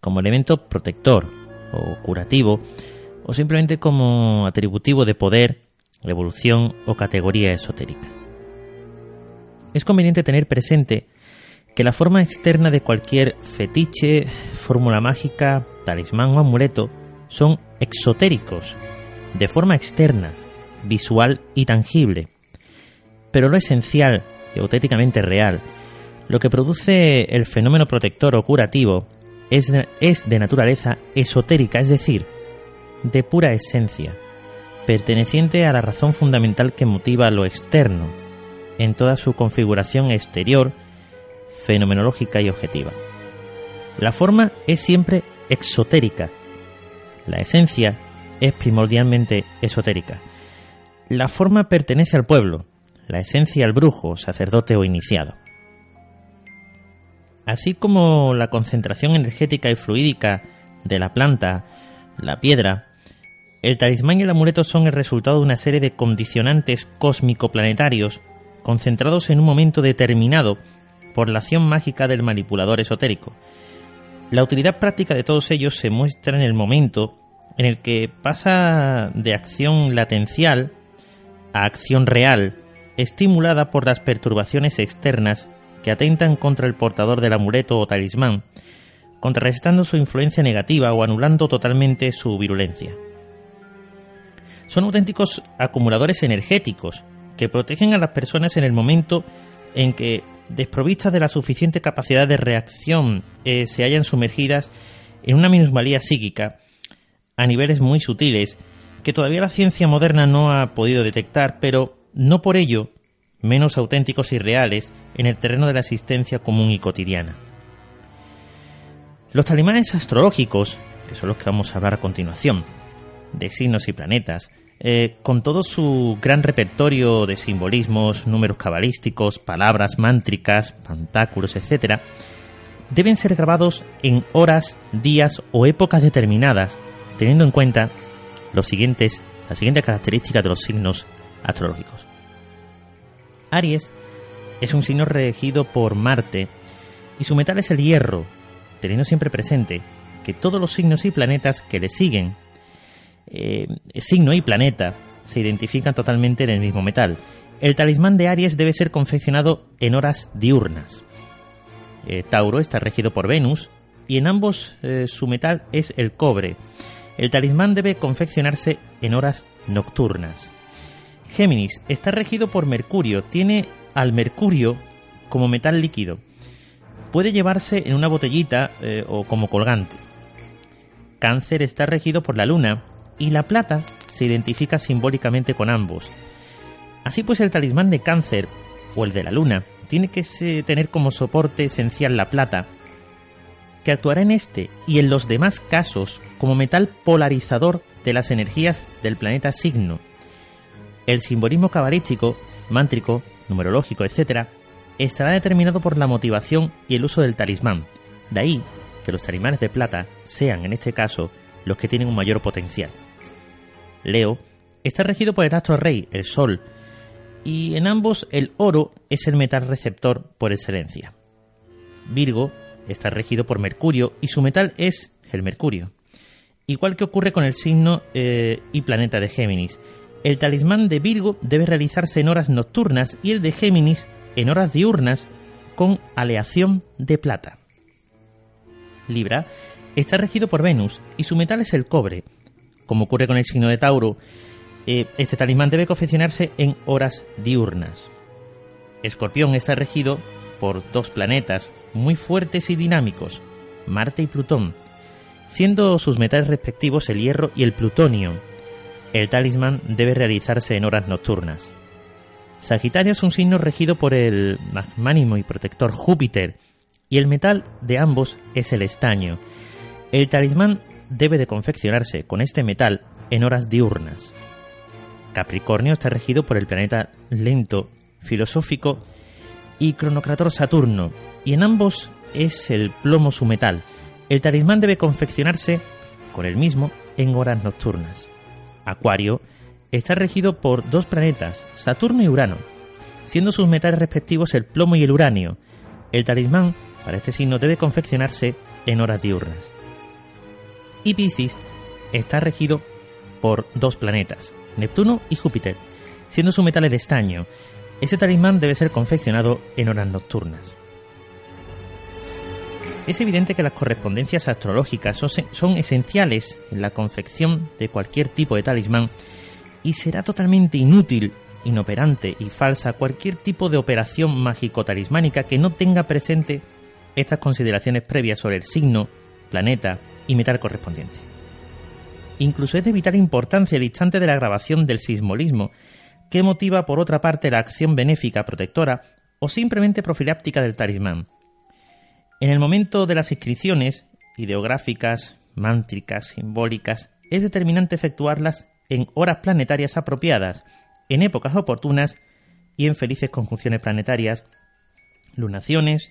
como elemento protector o curativo, o simplemente como atributivo de poder, evolución o categoría esotérica. Es conveniente tener presente que la forma externa de cualquier fetiche, fórmula mágica, talismán o amuleto son exotéricos, de forma externa, visual y tangible, pero lo esencial y auténticamente real, lo que produce el fenómeno protector o curativo, es de, es de naturaleza esotérica, es decir, de pura esencia, perteneciente a la razón fundamental que motiva lo externo, en toda su configuración exterior, fenomenológica y objetiva. La forma es siempre exotérica, la esencia es primordialmente esotérica. La forma pertenece al pueblo, la esencia al brujo, sacerdote o iniciado. Así como la concentración energética y fluídica de la planta, la piedra, el talismán y el amuleto son el resultado de una serie de condicionantes cósmico-planetarios concentrados en un momento determinado por la acción mágica del manipulador esotérico. La utilidad práctica de todos ellos se muestra en el momento en el que pasa de acción latencial a acción real estimulada por las perturbaciones externas que atentan contra el portador del amuleto o talismán, contrarrestando su influencia negativa o anulando totalmente su virulencia. Son auténticos acumuladores energéticos que protegen a las personas en el momento en que, desprovistas de la suficiente capacidad de reacción, eh, se hallan sumergidas en una minusvalía psíquica a niveles muy sutiles que todavía la ciencia moderna no ha podido detectar, pero no por ello menos auténticos y reales en el terreno de la existencia común y cotidiana. Los talismanes astrológicos, que son los que vamos a hablar a continuación, de signos y planetas, eh, con todo su gran repertorio de simbolismos, números cabalísticos, palabras mántricas, pantáculos, etc., deben ser grabados en horas, días o épocas determinadas, teniendo en cuenta los siguientes, las siguientes características de los signos astrológicos. Aries es un signo regido por Marte y su metal es el hierro, teniendo siempre presente que todos los signos y planetas que le siguen, eh, signo y planeta, se identifican totalmente en el mismo metal. El talismán de Aries debe ser confeccionado en horas diurnas. Eh, Tauro está regido por Venus y en ambos eh, su metal es el cobre. El talismán debe confeccionarse en horas nocturnas. Géminis está regido por Mercurio, tiene al Mercurio como metal líquido. Puede llevarse en una botellita eh, o como colgante. Cáncer está regido por la Luna y la plata se identifica simbólicamente con ambos. Así pues el talismán de Cáncer o el de la Luna tiene que tener como soporte esencial la plata, que actuará en este y en los demás casos como metal polarizador de las energías del planeta signo. El simbolismo cabalístico, mántrico, numerológico, etc., estará determinado por la motivación y el uso del talismán. De ahí que los talismanes de plata sean, en este caso, los que tienen un mayor potencial. Leo está regido por el astro rey, el Sol, y en ambos el oro es el metal receptor por excelencia. Virgo está regido por Mercurio y su metal es el Mercurio. Igual que ocurre con el signo eh, y planeta de Géminis. El talismán de Virgo debe realizarse en horas nocturnas y el de Géminis en horas diurnas con aleación de plata. Libra está regido por Venus y su metal es el cobre. Como ocurre con el signo de Tauro, eh, este talismán debe confeccionarse en horas diurnas. Escorpión está regido por dos planetas muy fuertes y dinámicos, Marte y Plutón, siendo sus metales respectivos el hierro y el plutonio. El talismán debe realizarse en horas nocturnas. Sagitario es un signo regido por el magnánimo y protector Júpiter, y el metal de ambos es el estaño. El talismán debe de confeccionarse con este metal en horas diurnas. Capricornio está regido por el planeta lento, filosófico y cronocrator Saturno, y en ambos es el plomo su metal. El talismán debe confeccionarse con el mismo en horas nocturnas. Acuario está regido por dos planetas, Saturno y Urano, siendo sus metales respectivos el plomo y el uranio. El talismán para este signo debe confeccionarse en horas diurnas. Y Piscis está regido por dos planetas, Neptuno y Júpiter, siendo su metal el estaño. Ese talismán debe ser confeccionado en horas nocturnas. Es evidente que las correspondencias astrológicas son, esenciales en la confección de cualquier tipo de talismán y será totalmente inútil, inoperante y falsa cualquier tipo de operación mágico-talismánica que no tenga presente estas consideraciones previas sobre el signo, planeta y metal correspondiente. Incluso es de vital importancia el instante de la grabación del sismolismo, que motiva por otra parte la acción benéfica protectora o simplemente profiláptica del talismán. En el momento de las inscripciones, ideográficas, mántricas, simbólicas, es determinante efectuarlas en horas planetarias apropiadas, en épocas oportunas y en felices conjunciones planetarias, lunaciones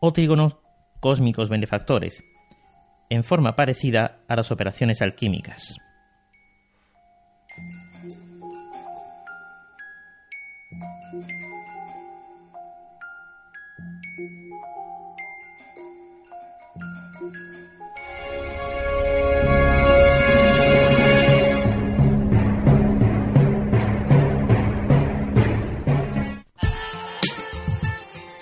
o trígonos cósmicos benefactores, en forma parecida a las operaciones alquímicas.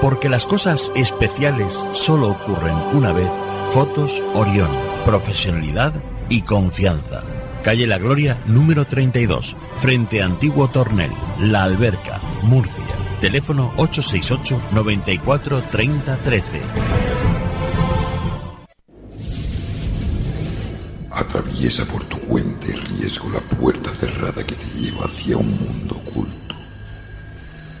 porque las cosas especiales solo ocurren una vez. Fotos Orión. Profesionalidad y confianza. Calle La Gloria, número 32, frente a Antiguo Tornel, La Alberca, Murcia. Teléfono 868 94 30 13. Atraviesa por tu cuenta y riesgo la puerta cerrada que te lleva hacia un mundo oculto.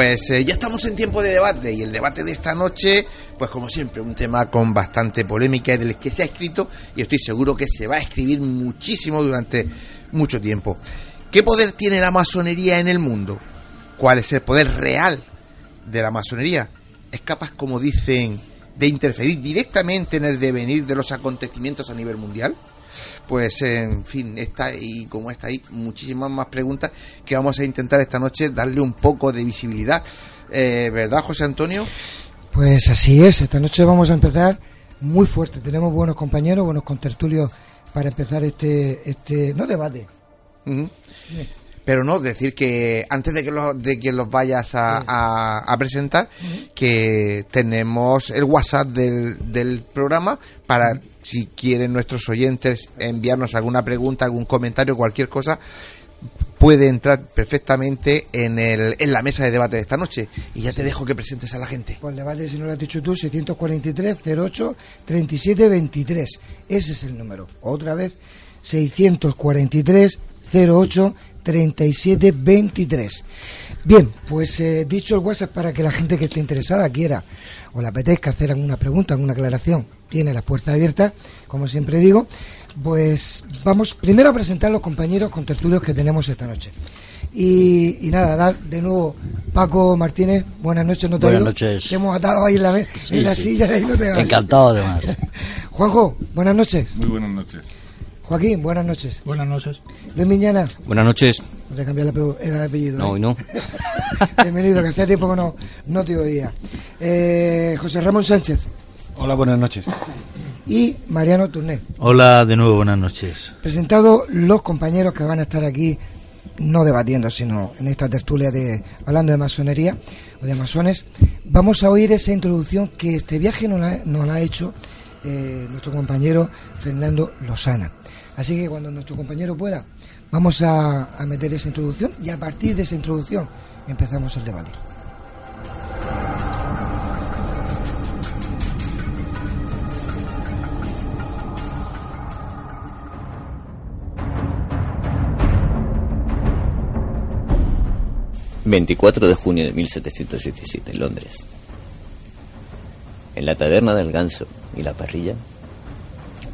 Pues eh, ya estamos en tiempo de debate y el debate de esta noche, pues como siempre, un tema con bastante polémica y del que se ha escrito y estoy seguro que se va a escribir muchísimo durante mucho tiempo. ¿Qué poder tiene la masonería en el mundo? ¿Cuál es el poder real de la masonería? ¿Es capaz, como dicen, de interferir directamente en el devenir de los acontecimientos a nivel mundial? Pues en fin, esta y como está ahí, muchísimas más preguntas que vamos a intentar esta noche darle un poco de visibilidad. Eh, ¿Verdad, José Antonio? Pues así es, esta noche vamos a empezar muy fuerte. Tenemos buenos compañeros, buenos contertulios para empezar este, este no debate. Pero no, decir que antes de que los, de que los vayas a, a- a presentar, que tenemos el WhatsApp del, del programa para si quieren nuestros oyentes enviarnos alguna pregunta, algún comentario, cualquier cosa, puede entrar perfectamente en, el, en la mesa de debate de esta noche. Y ya te dejo que presentes a la gente. Pues debate, si no lo has dicho tú, 643 08 37 23. Ese es el número. Otra vez, 643 08 37 23. Bien, pues eh, dicho el WhatsApp para que la gente que esté interesada quiera o le apetezca hacer alguna pregunta, alguna aclaración, tiene las puertas abiertas, como siempre digo. Pues vamos primero a presentar los compañeros con tertulios que tenemos esta noche. Y, y nada, dar de nuevo Paco Martínez, buenas noches, no te Buenas oigo. noches. Te hemos atado ahí en la, Sí, en la sí. silla y no te vas. Encantado, además. Juanjo, buenas noches. Muy buenas noches. Joaquín, buenas noches. Buenas noches. Luis Miñana, Buenas noches. no te cambiar el ape- el apellido. No, ¿eh? hoy no. Bienvenido, que hacía tiempo que no, no te oía. Eh, José Ramón Sánchez Hola, buenas noches. y Mariano Turné. Hola, de nuevo, buenas noches. Presentados los compañeros que van a estar aquí, no debatiendo, sino en esta tertulia de hablando de masonería o de masones, vamos a oír esa introducción que este viaje nos la, nos la ha hecho eh, nuestro compañero Fernando Lozana. Así que cuando nuestro compañero pueda, vamos a, meter esa introducción y a partir de esa introducción empezamos el debate. 24 de junio de 1717, Londres. En la taberna del ganso y la parrilla,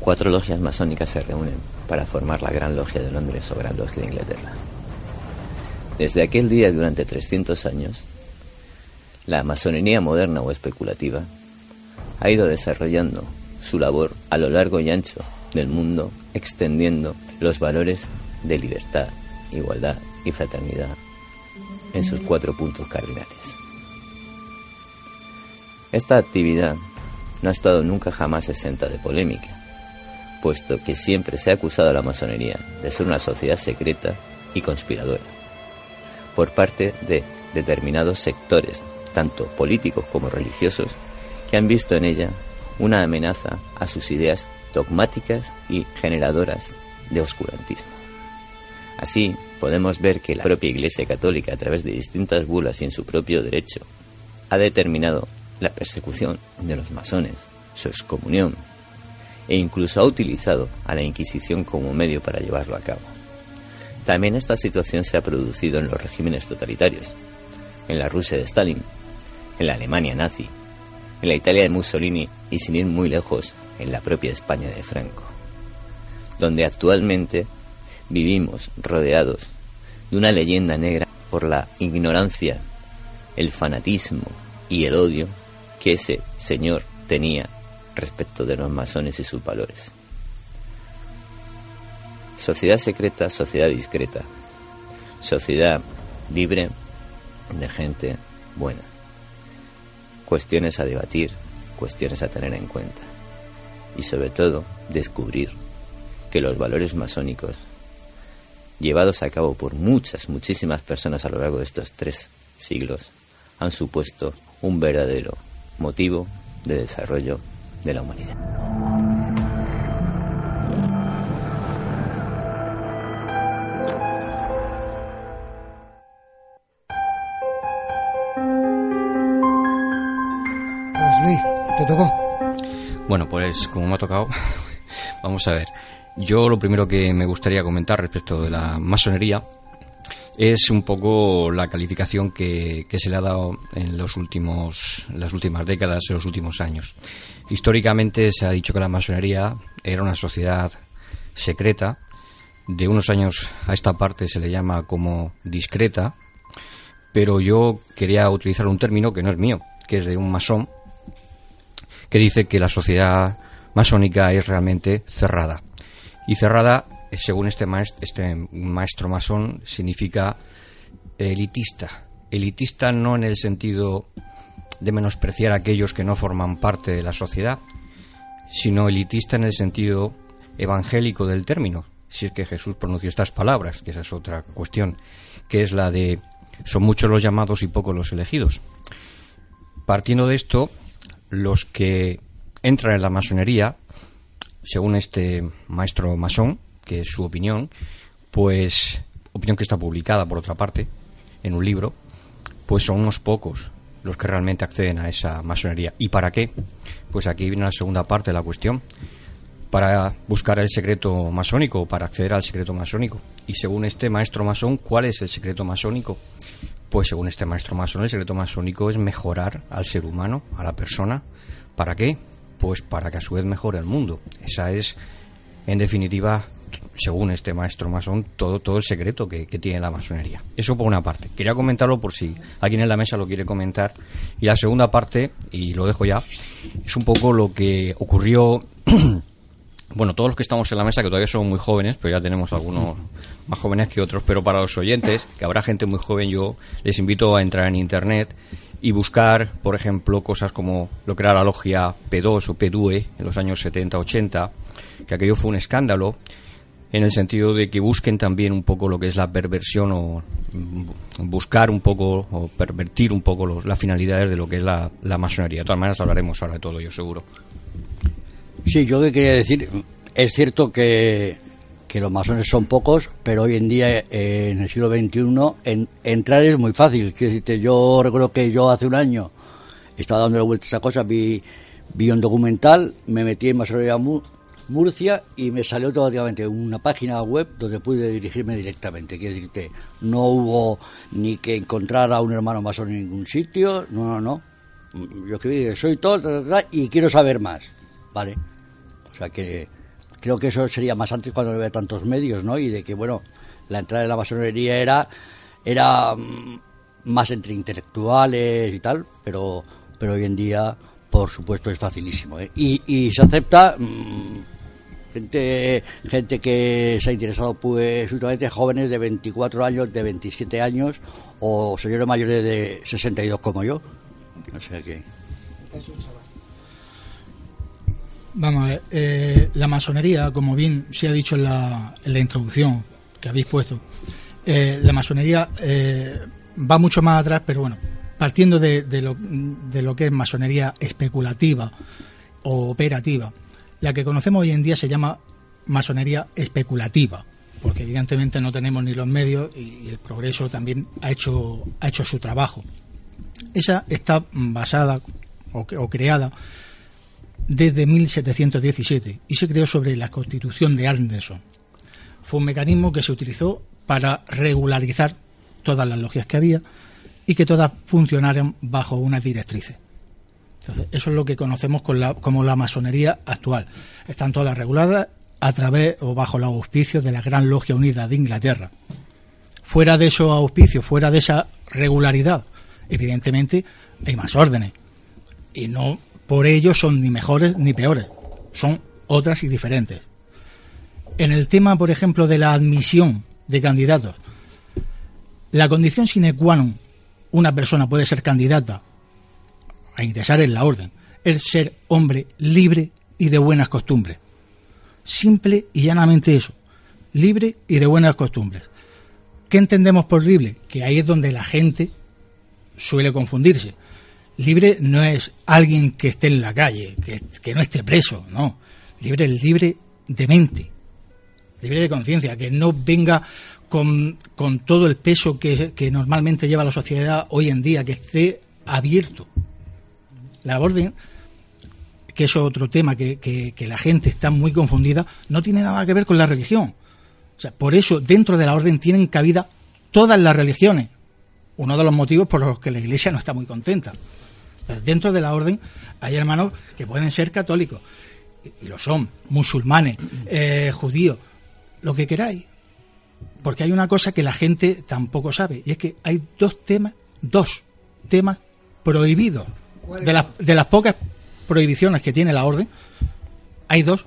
cuatro logias masónicas se reúnen para formar la Gran Logia de Londres o Gran Logia de Inglaterra. Desde aquel día, durante 300 años, la masonería moderna o especulativa ha ido desarrollando su labor a lo largo y ancho del mundo, extendiendo los valores de libertad, igualdad y fraternidad en sus cuatro puntos cardinales. Esta actividad no ha estado nunca jamás exenta de polémica, puesto que siempre se ha acusado a la masonería de ser una sociedad secreta y conspiradora, por parte de determinados sectores, tanto políticos como religiosos, que han visto en ella una amenaza a sus ideas dogmáticas y generadoras de oscurantismo. Así, podemos ver que la propia Iglesia Católica, a través de distintas bulas y en su propio derecho, ha determinado la persecución de los masones, su excomunión, e incluso ha utilizado a la Inquisición como medio para llevarlo a cabo. También esta situación se ha producido en los regímenes totalitarios, en la Rusia de Stalin, en la Alemania nazi, en la Italia de Mussolini y sin ir muy lejos, en la propia España de Franco, donde actualmente vivimos rodeados de una leyenda negra por la ignorancia, el fanatismo y el odio que ese señor tenía respecto de los masones y sus valores. Sociedad secreta, sociedad discreta. Sociedad libre de gente buena. Cuestiones a debatir, cuestiones a tener en cuenta. Y sobre todo, descubrir que los valores masónicos llevados a cabo por muchas, muchísimas personas a lo largo de estos tres siglos, han supuesto un verdadero motivo de desarrollo de la humanidad. Pues Luis, te tocó. Bueno, pues como me ha tocado, vamos a ver. Yo lo primero que me gustaría comentar respecto de la masonería es un poco la calificación que, se le ha dado en los últimos, las últimas décadas, en los últimos años. Históricamente se ha dicho que la masonería era una sociedad secreta. De unos años a esta parte se le llama como discreta, pero yo quería utilizar un término que no es mío, que es de un masón, que dice que la sociedad masónica es realmente cerrada. Y cerrada, según este maestro, este maestro masón, significa elitista. Elitista no en el sentido de menospreciar a aquellos que no forman parte de la sociedad, sino elitista en el sentido evangélico del término, si es que Jesús pronunció estas palabras, que esa es otra cuestión, que es la de son muchos los llamados y pocos los elegidos. Partiendo de esto, los que entran en la masonería según este maestro masón, que su opinión, pues opinión que está publicada por otra parte en un libro, pues son unos pocos los que realmente acceden a esa masonería. ¿Y para qué? Pues aquí viene la segunda parte de la cuestión. Para buscar el secreto masónico, para acceder al secreto masónico. Y según este maestro masón, ¿cuál es el secreto masónico? Pues según este maestro masón, el secreto masónico es mejorar al ser humano, a la persona. ¿Para qué? Pues para que a su vez mejore el mundo. Esa es, en definitiva, según este maestro masón, todo, todo el secreto que, tiene la masonería. Eso por una parte. Quería comentarlo por si alguien en la mesa lo quiere comentar. Y la segunda parte, y lo dejo ya, es un poco lo que ocurrió. bueno, todos los que estamos en la mesa, que todavía son muy jóvenes, pero ya tenemos algunos más jóvenes que otros, pero para los oyentes, que habrá gente muy joven, yo les invito a entrar en internet y buscar, por ejemplo, cosas como lo que era la logia P2 o P2 en los años 70-80, que aquello fue un escándalo en el sentido de que busquen también un poco lo que es la perversión o buscar un poco o pervertir un poco las finalidades de lo que es la, la masonería. De todas maneras hablaremos ahora de todo, yo seguro. Sí, yo que quería decir, es cierto que, que los masones son pocos, pero hoy en día, eh, en el siglo XXI, en- entrar es muy fácil. Decirte, yo recuerdo que yo hace un año estaba dándole vueltas a cosas, vi, vi un documental, me metí en Masonería Murcia y me salió automáticamente una página web donde pude dirigirme directamente. Quiero decirte, no hubo ni que encontrar a un hermano masón en ningún sitio, no, no, no. Yo escribí, soy todo, y quiero saber más, ¿vale? O sea que creo que eso sería más antes cuando no había tantos medios, ¿no? Y de que, bueno, la entrada de la masonería era, era mm, más entre intelectuales y tal, pero, pero hoy en día, por supuesto, es facilísimo, ¿eh? Y, y se acepta mm, gente, gente que se ha interesado, pues, últimamente jóvenes de 24 años, de 27 años, o señores mayores de 62 como yo. O sea que... Vamos a ver, eh, la masonería, como bien se ha dicho en la, en la introducción que habéis puesto, eh, la masonería eh, va mucho más atrás, pero bueno, partiendo de, de lo, de lo que es masonería especulativa o operativa, la que conocemos hoy en día se llama masonería especulativa, porque evidentemente no tenemos ni los medios y el progreso también ha hecho, ha hecho su trabajo. Esa está basada o, o creada desde 1717 y se creó sobre la constitución de Anderson. Fue un mecanismo que se utilizó para regularizar todas las logias que había y que todas funcionaran bajo unas directrices. Entonces, eso es lo que conocemos con la- como la masonería actual. Están todas reguladas a través o bajo los auspicios de la Gran Logia Unida de Inglaterra. Fuera de esos auspicios, fuera de esa regularidad, evidentemente hay más órdenes. Y no por ello son ni mejores ni peores. Son otras y diferentes. En el tema, por ejemplo, de la admisión de candidatos, la condición sine qua non una persona puede ser candidata a ingresar en la orden es ser hombre libre y de buenas costumbres. Simple y llanamente eso. Libre y de buenas costumbres. ¿Qué entendemos por libre? Que ahí es donde la gente suele confundirse. Libre no es alguien que esté en la calle, que, que no esté preso, no. Libre es libre de mente, libre de conciencia, que no venga con, con todo el peso que, que normalmente lleva la sociedad hoy en día, que esté abierto. La orden, que es otro tema que, que- la gente está muy confundida, no tiene nada que ver con la religión. O sea, por eso dentro de la orden tienen cabida todas las religiones. Uno de los motivos por los que la Iglesia no está muy contenta. Dentro de la orden hay hermanos que pueden ser católicos, y, y lo son, musulmanes, eh, judíos, lo que queráis. Porque hay una cosa que la gente tampoco sabe, y es que hay dos temas, dos temas prohibidos. De las, de las pocas prohibiciones que tiene la orden, hay dos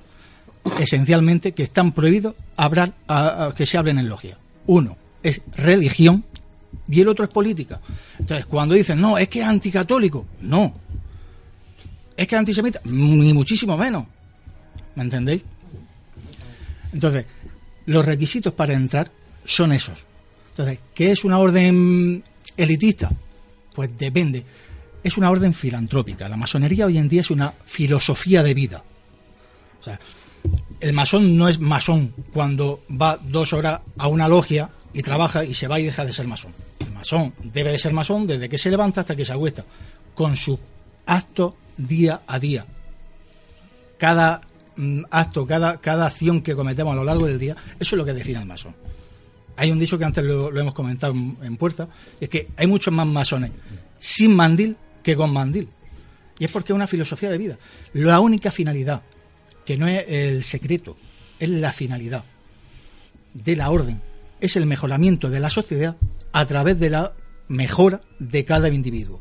esencialmente que están prohibidos hablar, a- a que se hablen en logia. Uno es religión y el otro es política. Entonces, cuando dicen, no, es que es anticatólico, no. Es que es antisemita, ni muchísimo menos. ¿Me entendéis? Entonces, los requisitos para entrar son esos. Entonces, ¿qué es una orden elitista? Pues depende. Es una orden filantrópica. La masonería hoy en día es una filosofía de vida. O sea, el masón no es masón cuando va dos horas a una logia y trabaja y se va y deja de ser masón. El masón debe de ser masón desde que se levanta hasta que se acuesta, con sus actos día a día. Cada mm, acto, cada, cada acción que cometemos a lo largo del día, eso es lo que define al masón. Hay un dicho que antes lo, hemos comentado en, en puerta, es que hay muchos más masones sin mandil que con mandil. Y es porque es una filosofía de vida. La única finalidad, que no es el secreto, es la finalidad de la orden, es el mejoramiento de la sociedad a través de la mejora de cada individuo.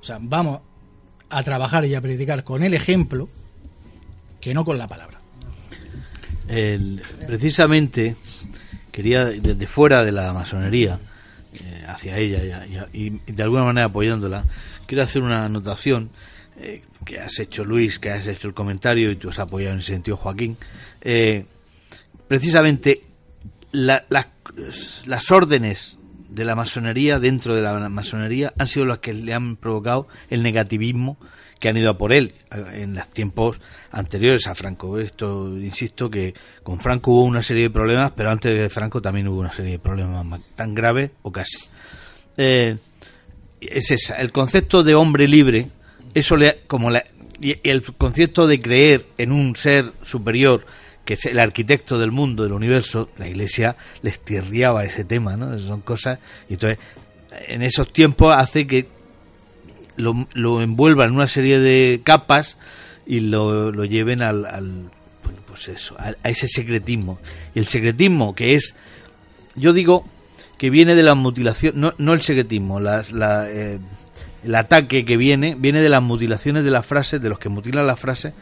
O sea, vamos a trabajar y a predicar con el ejemplo que no con la palabra. Precisamente quería desde fuera de la masonería eh, hacia ella y de alguna manera apoyándola quiero hacer una anotación eh, que has hecho Luis que has hecho el comentario y tú has apoyado en ese sentido Joaquín Eh, precisamente la- las- órdenes de la masonería dentro de la masonería han sido las que le han provocado el negativismo que han ido a por él en los tiempos anteriores a Franco. Esto, insisto, que con Franco hubo una serie de problemas, pero antes de Franco también hubo una serie de problemas tan graves o casi. Eh, es esa, el concepto de hombre libre, eso le, como la, y el concepto de creer en un ser superior, que es el arquitecto del mundo, del universo, la iglesia les tierriaba ese tema, ¿no? Son cosas, y entonces, en esos tiempos hace que lo, lo envuelvan en una serie de capas y lo, lo lleven al, al- bueno, pues eso, a, a ese secretismo. Y el secretismo que es, yo digo que viene de la mutilación, no, no el secretismo, las, la, eh, el ataque que viene, viene de las mutilaciones de las frases, de los que mutilan las frases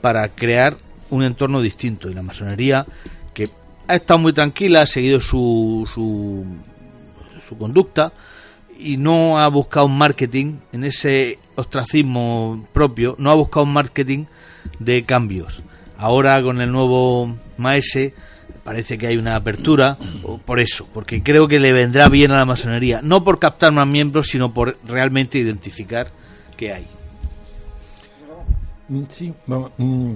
para crear un entorno distinto. Y la masonería, que ha estado muy tranquila, ha seguido su, su, su conducta y no ha buscado un marketing en ese ostracismo propio, no ha buscado un marketing de cambios. Ahora con el nuevo Maese parece que hay una apertura por eso, porque creo que le vendrá bien a la masonería, no por captar más miembros, sino por realmente identificar qué hay. Mm, Sí, vamos, mm,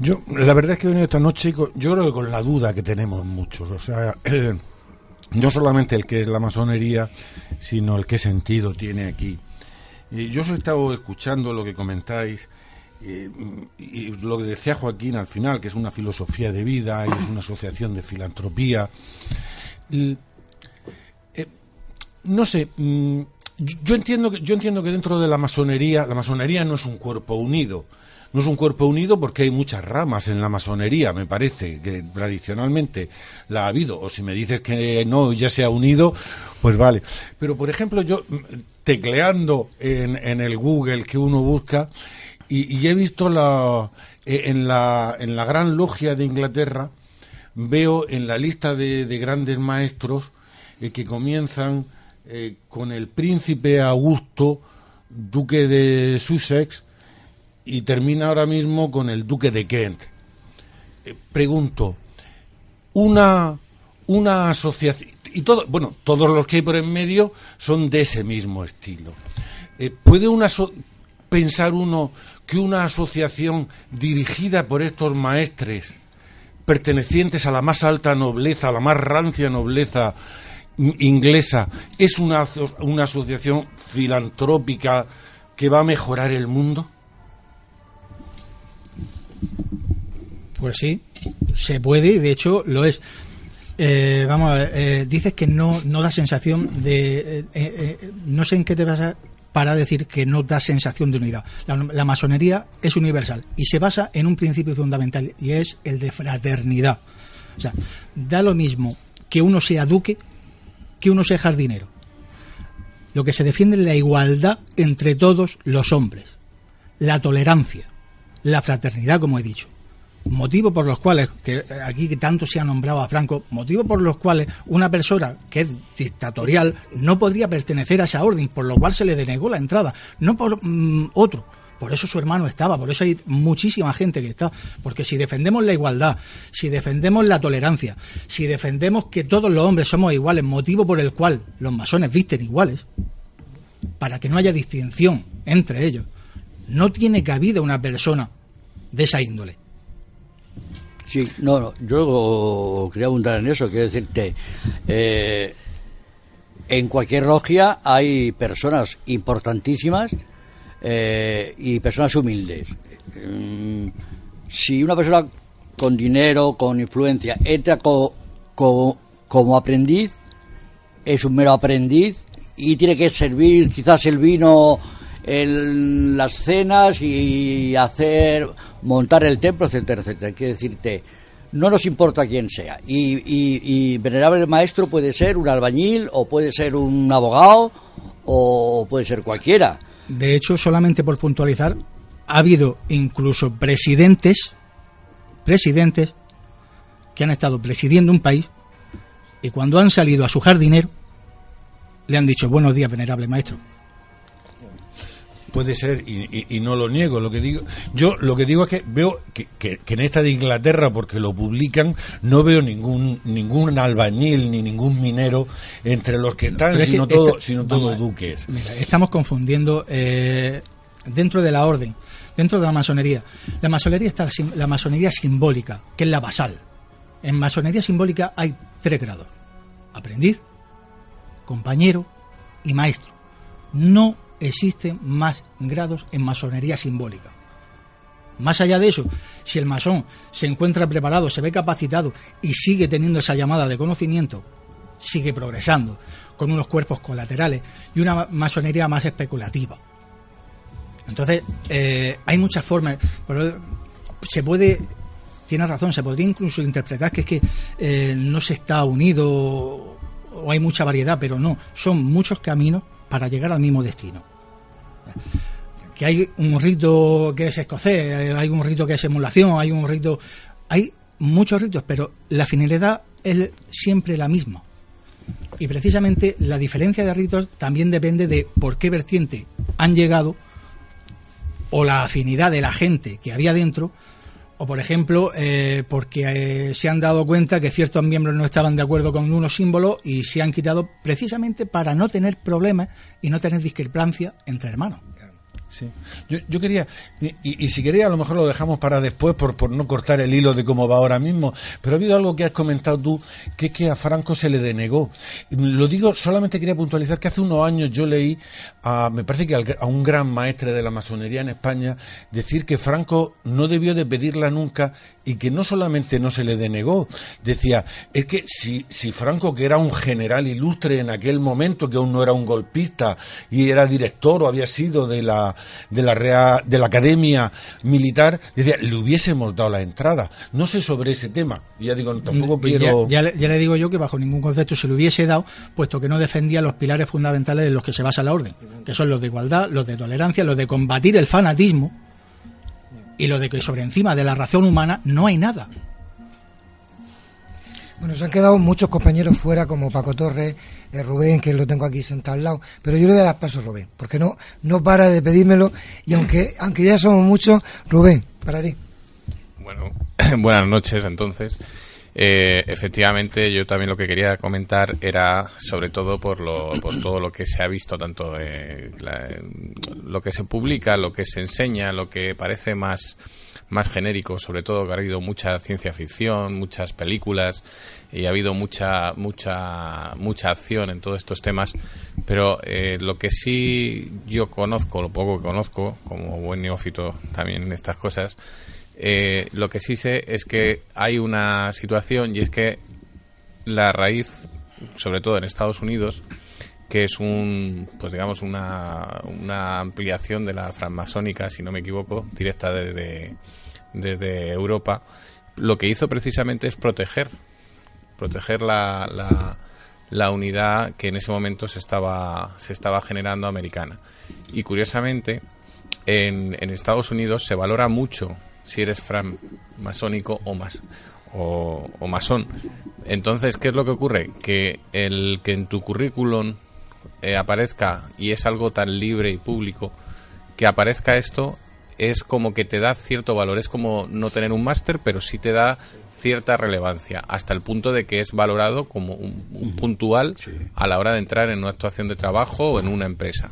yo la verdad es que he venido esta noche, yo creo que con la duda que tenemos muchos, o sea, no solamente el que es la masonería, sino el qué sentido tiene aquí. Yo os he estado escuchando lo que comentáis eh, y lo que decía Joaquín al final, que es una filosofía de vida y es una asociación de filantropía. Eh, no sé, mm, yo yo entiendo que yo entiendo que dentro de la masonería, la masonería no es un cuerpo unido. No es un cuerpo unido porque hay muchas ramas en la masonería, me parece, que tradicionalmente la ha habido. O si me dices que no, ya se ha unido, pues vale. Pero, por ejemplo, yo mm, tecleando en, en el Google que uno busca, y, he visto la, eh, en, la, en la gran logia de Inglaterra, veo en la lista de, de grandes maestros eh, que comienzan eh, con el príncipe Augusto, duque de Sussex, y termina ahora mismo con el duque de Kent. Pregunto, una, una asociación, y todo, bueno, todos los que hay por en medio son de ese mismo estilo. ¿Puede una aso- pensar uno que una asociación dirigida por estos maestres, pertenecientes a la más alta nobleza, a la más rancia nobleza in- inglesa, es una, una asociación filantrópica que va a mejorar el mundo? Pues sí, se puede y de hecho lo es. Eh, vamos a ver, eh, dices que no, no da sensación de... eh, no sé en qué te vas a para decir que no da sensación de unidad. La, masonería es universal y se basa en un principio fundamental y es el de fraternidad. O sea, da lo mismo que uno sea duque que uno sea jardinero. Lo que se defiende es la igualdad entre todos los hombres, la tolerancia, la fraternidad, como he dicho. Motivo por los cuales, que aquí tanto se ha nombrado a Franco, motivo por los cuales una persona que es dictatorial no podría pertenecer a esa orden, por lo cual se le denegó la entrada, no por mm, otro. Por eso su hermano estaba, por eso hay muchísima gente que está. Porque si defendemos la igualdad, si defendemos la tolerancia, si defendemos que todos los hombres somos iguales, motivo por el cual los masones visten iguales, para que no haya distinción entre ellos, no tiene cabida una persona de esa índole. Sí, no, no, yo quería abundar en eso, quiero decirte, eh, en cualquier logia hay personas importantísimas eh, y personas humildes. Mm, si una persona con dinero, con influencia, entra co- co- como aprendiz, es un mero aprendiz y tiene que servir quizás el vino en las cenas y hacer montar el templo, etcétera, etcétera. Quiero decirte, no nos importa quién sea. Y, y, y venerable maestro puede ser un albañil o puede ser un abogado o puede ser cualquiera. De hecho, solamente por puntualizar, ha habido incluso presidentes, presidentes, que han estado presidiendo un país y cuando han salido a su jardinero, le han dicho buenos días, venerable maestro. Puede ser, y, y- y no lo niego. Lo que digo, yo lo que digo es que veo que, que- que en esta de Inglaterra, porque lo publican, no veo ningún ningún albañil ni ningún minero entre los que están, Pero es que sino todo, esta- sino todo duques. Mira, estamos confundiendo. eh, dentro de la orden, dentro de la masonería. La masonería está la masonería simbólica, que es la basal. En masonería simbólica hay tres grados: aprendiz, compañero y maestro. No existen más grados en masonería simbólica. Más allá de eso, si el masón se encuentra preparado, se ve capacitado y sigue teniendo esa llamada de conocimiento, sigue progresando con unos cuerpos colaterales y una masonería más especulativa. Entonces, eh, hay muchas formas. pero se puede, tiene razón, se podría incluso interpretar que es que eh, no se está unido o hay mucha variedad, pero no, son muchos caminos para llegar al mismo destino. Que hay un rito que es escocés, hay un rito que es emulación, hay un rito. Hay muchos ritos, pero la finalidad es siempre la misma. Y precisamente la diferencia de ritos también depende de por qué vertiente han llegado o la afinidad de la gente que había dentro, o por ejemplo, eh, porque eh, se han dado cuenta que ciertos miembros no estaban de acuerdo con unos símbolos y se han quitado precisamente para no tener problemas y no tener discrepancia entre hermanos. Sí. Yo, yo quería, y, si quería a lo mejor lo dejamos para después por, por no cortar el hilo de cómo va ahora mismo, pero ha habido algo que has comentado tú, que es que a Franco se le denegó. Lo digo, solamente quería puntualizar que hace unos años yo leí, a, me parece que al- a un gran maestre de la masonería en España, decir que Franco no debió de pedirla nunca y que no solamente no se le denegó, decía, es que si, si Franco, que era un general ilustre en aquel momento, que aún no era un golpista y era director o había sido de la, de la, Real- de la Academia Militar, decía, le hubiésemos dado la entrada. No sé sobre ese tema. Ya digo, tampoco Pues quiero... Ya, ya le- ya le digo yo que bajo ningún concepto se le hubiese dado, puesto que no defendía los pilares fundamentales en los que se basa la orden, que son los de igualdad, los de tolerancia, los de combatir el fanatismo y lo de que sobre encima de la razón humana no hay nada. Bueno, se han quedado muchos compañeros fuera, como Paco Torres, eh, Rubén, que lo tengo aquí sentado al lado. Pero yo le voy a dar paso a Rubén, porque no, no para de pedírmelo. Y aunque, aunque ya somos muchos, Rubén, para ti. Bueno, buenas noches entonces. Eh, efectivamente, yo también lo que quería comentar era sobre todo por, lo, por todo lo que se ha visto, tanto eh, lo que se publica, lo que se enseña, lo que parece más, más genérico, sobre todo que ha habido mucha ciencia ficción, muchas películas y ha habido mucha, mucha, mucha acción en todos estos temas. Pero eh, lo que sí yo conozco, lo poco que conozco, como buen neófito también en estas cosas, eh, lo que sí sé es que hay una situación y es que la raíz, sobre todo en Estados Unidos, que es un, pues digamos, una, una ampliación de la francmasónica, si no me equivoco, directa desde, desde Europa, lo que hizo precisamente es proteger, proteger la, la, la unidad que en ese momento se estaba, se estaba generando americana. Y curiosamente, en, en Estados Unidos se valora mucho si eres francmasónico o más o, o masón. Entonces, ¿qué es lo que ocurre? Que el que en tu currículum eh, aparezca y es algo tan libre y público que aparezca esto es como que te da cierto valor. Es como no tener un máster, pero sí te da cierta relevancia, hasta el punto de que es valorado como un, un puntual a la hora de entrar en una actuación de trabajo o en una empresa.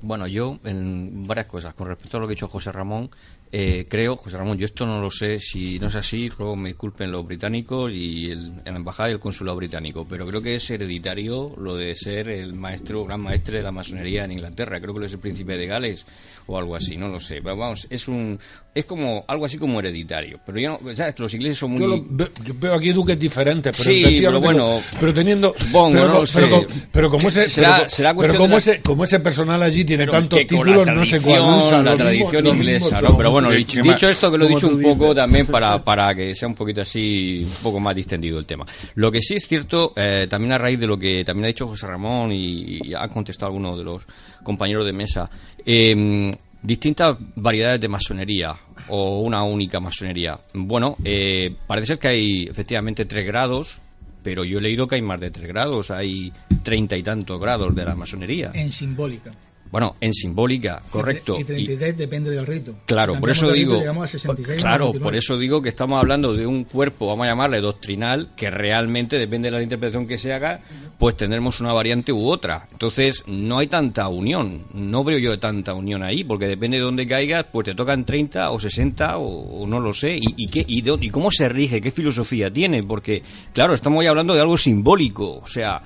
Bueno, yo en varias cosas. Con respecto a lo que ha dicho José Ramón, eh, creo, José Ramón, yo esto no lo sé, si no es así, luego me disculpen los británicos y el, la embajada y el consulado británico, pero creo que es hereditario lo de ser el maestro, gran maestre de la masonería en Inglaterra. Creo que lo es el príncipe de Gales o algo así, no lo sé. Pero vamos, es un, es como algo así como hereditario. Pero yo no, ¿sabes? Los ingleses son muy. Yo, lo ve- yo veo aquí duques diferentes, pero Sí, pero bueno, pero teniendo, supongo, pero, no pero co- pero como ese, Será- pero, será pero como de la- ese, como ese personal allí tiene Pero tantos títulos, no sé tradición, cuál la tradición inglesa, ¿no? Pero bueno, dicho, esto, que lo he dicho un poco también para, para que sea un poquito así, un poco más distendido el tema. Lo que sí es cierto, eh, también a raíz de lo que también ha dicho José Ramón y, y ha contestado alguno de los compañeros de mesa, eh, distintas variedades de masonería o una única masonería. Bueno, eh, parece ser que hay efectivamente tres grados, pero yo he leído que hay más de tres grados, hay treinta y tantos grados de la masonería. En simbólica. Bueno, en simbólica, correcto. Y 33 depende del rito. Claro, por eso rito, digo, a 66, claro, 99. por eso digo que estamos hablando de un cuerpo, vamos a llamarle doctrinal, que realmente depende de la interpretación que se haga, pues tendremos una variante u otra. Entonces, no hay tanta unión, no veo yo tanta unión ahí, porque depende de dónde caigas, pues te tocan 30 o 60 o, o no lo sé. ¿Y, y, qué, y, de- y cómo se rige? ¿Qué filosofía tiene? Porque, claro, estamos ya hablando de algo simbólico, o sea,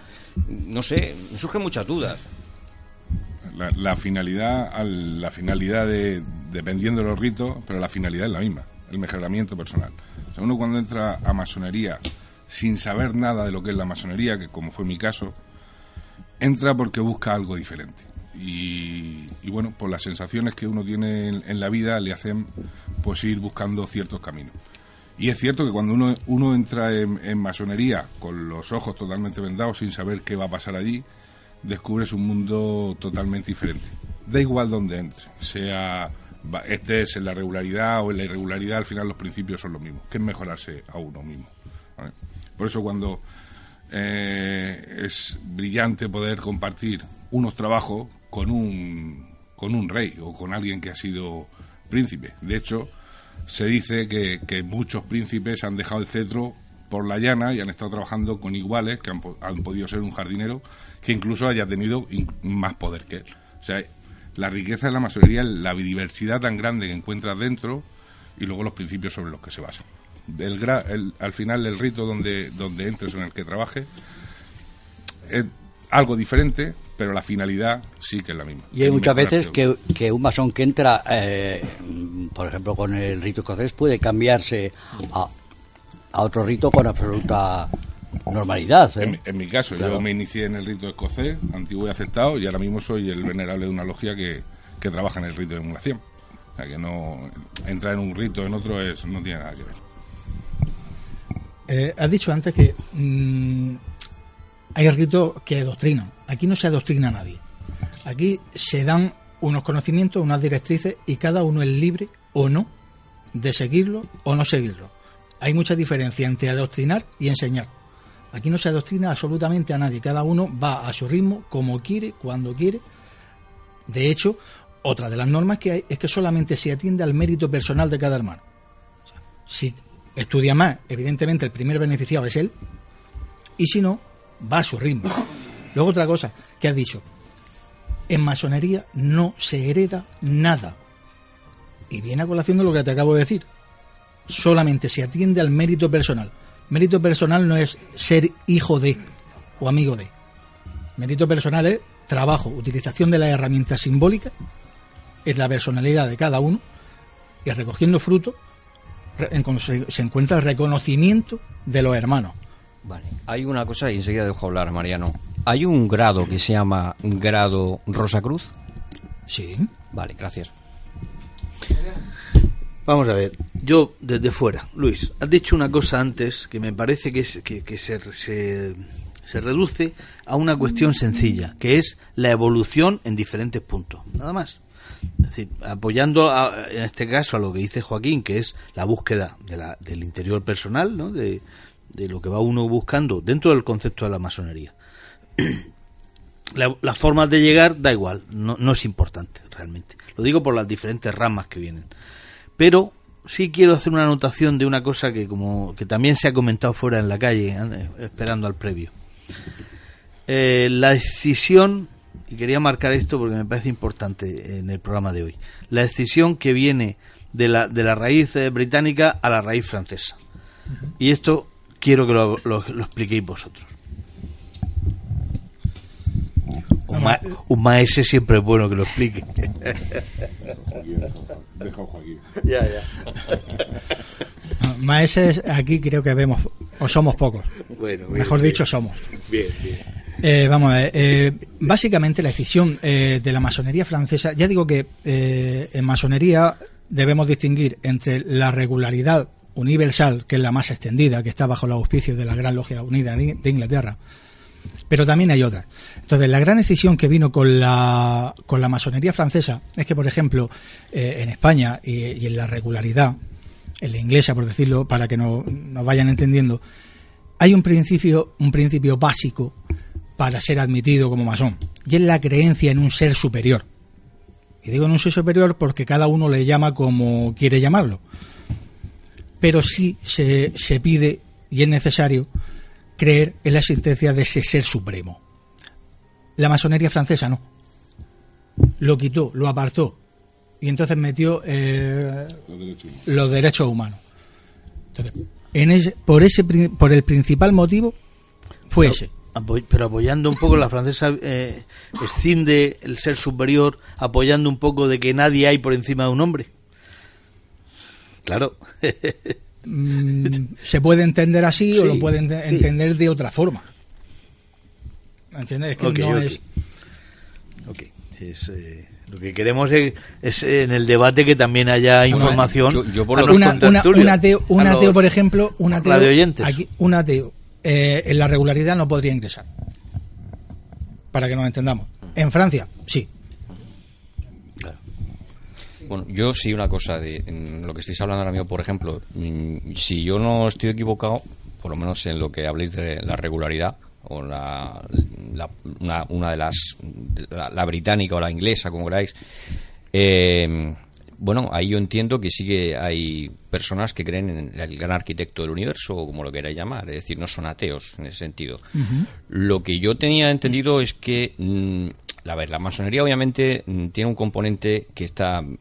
no sé, me surgen muchas dudas. La, la finalidad, al- la finalidad de, dependiendo de los ritos, pero la finalidad es la misma, el mejoramiento personal. O sea, uno cuando entra a masonería sin saber nada de lo que es la masonería, que como fue mi caso, entra porque busca algo diferente. Y, bueno, pues las sensaciones que uno tiene en, en la vida le hacen pues ir buscando ciertos caminos. Y es cierto que cuando uno, uno entra en, en masonería con los ojos totalmente vendados sin saber qué va a pasar allí, descubres un mundo totalmente diferente. Da igual donde entre, sea va- estés en la regularidad o en la irregularidad, al final los principios son los mismos, que es mejorarse a uno mismo. Por eso cuando eh, es brillante poder compartir unos trabajos con un, con un rey o con alguien que ha sido príncipe. De hecho, se dice que, que muchos príncipes han dejado el cetro por la llana y han estado trabajando con iguales que han, han podido ser un jardinero que incluso haya tenido más poder que él. O sea, la riqueza de la masonería la biodiversidad tan grande que encuentras dentro y luego los principios sobre los que se basan. El gra- el- al final, el rito donde, donde entres o en el que trabajes es algo diferente, pero la finalidad sí que es la misma. Y hay muchas veces que, que un masón que entra, eh, por ejemplo, con el rito escocés, puede cambiarse a, a otro rito con absoluta normalidad. ¿eh? En, mi- en mi caso, Claro. yo me inicié en el rito escocés, antiguo y aceptado, y ahora mismo soy el venerable de una logia que, que trabaja en el rito de emulación. O sea, que no entrar en un rito en otro es no tiene nada que ver. Eh, has dicho antes que mm, hay ritos que adoctrinan. Aquí no se adoctrina a nadie. Aquí se dan unos conocimientos, unas directrices y cada uno es libre o no de seguirlo o no seguirlo. Hay mucha diferencia entre adoctrinar y enseñar. Aquí no se adoctrina absolutamente a nadie. Cada uno va a su ritmo, como quiere, cuando quiere. De hecho, otra de las normas que hay es que solamente se atiende al mérito personal de cada hermano. Si estudia más, evidentemente el primer beneficiado es él, y si no, va a su ritmo. Luego otra cosa que has dicho, en masonería no se hereda nada. Y viene a colación de lo que te acabo de decir. Solamente se atiende al mérito personal. Mérito personal no es ser hijo de o amigo de. Mérito personal es trabajo, utilización de las herramientas simbólicas, es la personalidad de cada uno, y recogiendo fruto se, encuentra el reconocimiento de los hermanos. Vale. Hay una cosa y enseguida dejo hablar, Mariano. ¿Hay un grado que se llama grado Rosacruz? Sí. Vale, gracias. Vamos a ver, yo desde fuera, Luis, has dicho una cosa antes que me parece que, se, se, reduce a una cuestión sencilla, que es la evolución en diferentes puntos, nada más. Es decir, apoyando a- en este caso a lo que dice Joaquín, que es la búsqueda de la- del interior personal, ¿no? de, de lo que va uno buscando dentro del concepto de la masonería. La- las formas de llegar da igual, no, no es importante realmente. Lo digo por las diferentes ramas que vienen. Pero sí quiero hacer una anotación de una cosa que como que también se ha comentado fuera en la calle, esperando al previo. Eh, la decisión, y quería marcar esto porque me parece importante en el programa de hoy, la decisión que viene de la, de la raíz eh, británica a la raíz francesa. Y esto quiero que lo, lo- lo expliquéis vosotros. Un, ma- un maese siempre es bueno que lo explique. Deja Joaquín. Ya, ya. Maeses aquí creo que vemos, o somos pocos. Bueno, bien, Mejor bien. dicho, somos. Bien, bien. Eh, vamos a ver, eh, básicamente la decisión eh, de la masonería francesa, ya digo que eh, en masonería debemos distinguir entre la regularidad universal, que es la más extendida, que está bajo los auspicios de la Gran Logia Unida de de Inglaterra, pero también hay otras. Entonces, la gran decisión que vino con la, con la masonería francesa es que, por ejemplo, eh, en España y, en la regularidad, en la inglesa, por decirlo, para que no- nos vayan entendiendo, hay un principio, un principio básico para ser admitido como masón, y es la creencia en un ser superior. Y digo en un ser superior porque cada uno le llama como quiere llamarlo. Pero sí se, se pide y es necesario creer en la existencia de ese ser supremo. La masonería francesa no. Lo quitó, lo apartó y entonces metió eh, los derechos humanos. Entonces, en ese- por, ese, por el principal motivo fue ese. Apoy- pero apoyando un poco la francesa eh, escinde el ser superior apoyando un poco de que nadie hay por encima de un hombre claro Mm, se puede entender así o lo puede sí. entender de otra forma. ¿Entiendes? Es que Ok, no es. Ok, sí, es, eh, lo que queremos es, es, en el debate que también haya información Yo- a los una, una- un ateo, un ateo, los por ejemplo, un ateo, aquí, un ateo eh, en la regularidad no podría ingresar. Para que nos entendamos. En Francia, sí. Yo sí una cosa de lo que estáis hablando ahora mismo, por ejemplo, mm, si yo no estoy equivocado, por lo menos en lo que habléis de la regularidad o la, la- una, una de las la, la británica o la inglesa, como queráis, eh, bueno, ahí yo entiendo que sí que hay personas que creen en el gran arquitecto del universo, o como lo queráis llamar, es decir, no son ateos en ese sentido. Lo que yo tenía entendido es que, mm, a ver, la masonería obviamente mm, tiene un componente que está mm,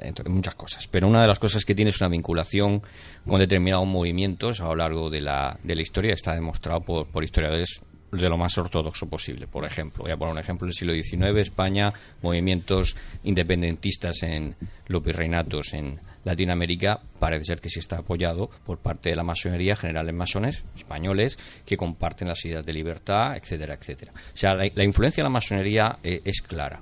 entre muchas cosas, pero una de las cosas que tiene es una vinculación con determinados movimientos a lo largo de la, de la historia, está demostrado por, por historiadores de lo más ortodoxo posible. Por ejemplo, voy a poner un ejemplo, en el siglo XIX, España, movimientos independentistas en los virreinatos en Latinoamérica, parece ser que sí está apoyado por parte de la masonería, generales masones españoles, que comparten las ideas de libertad, etcétera, etcétera. O sea, la, la influencia de la masonería eh, es clara.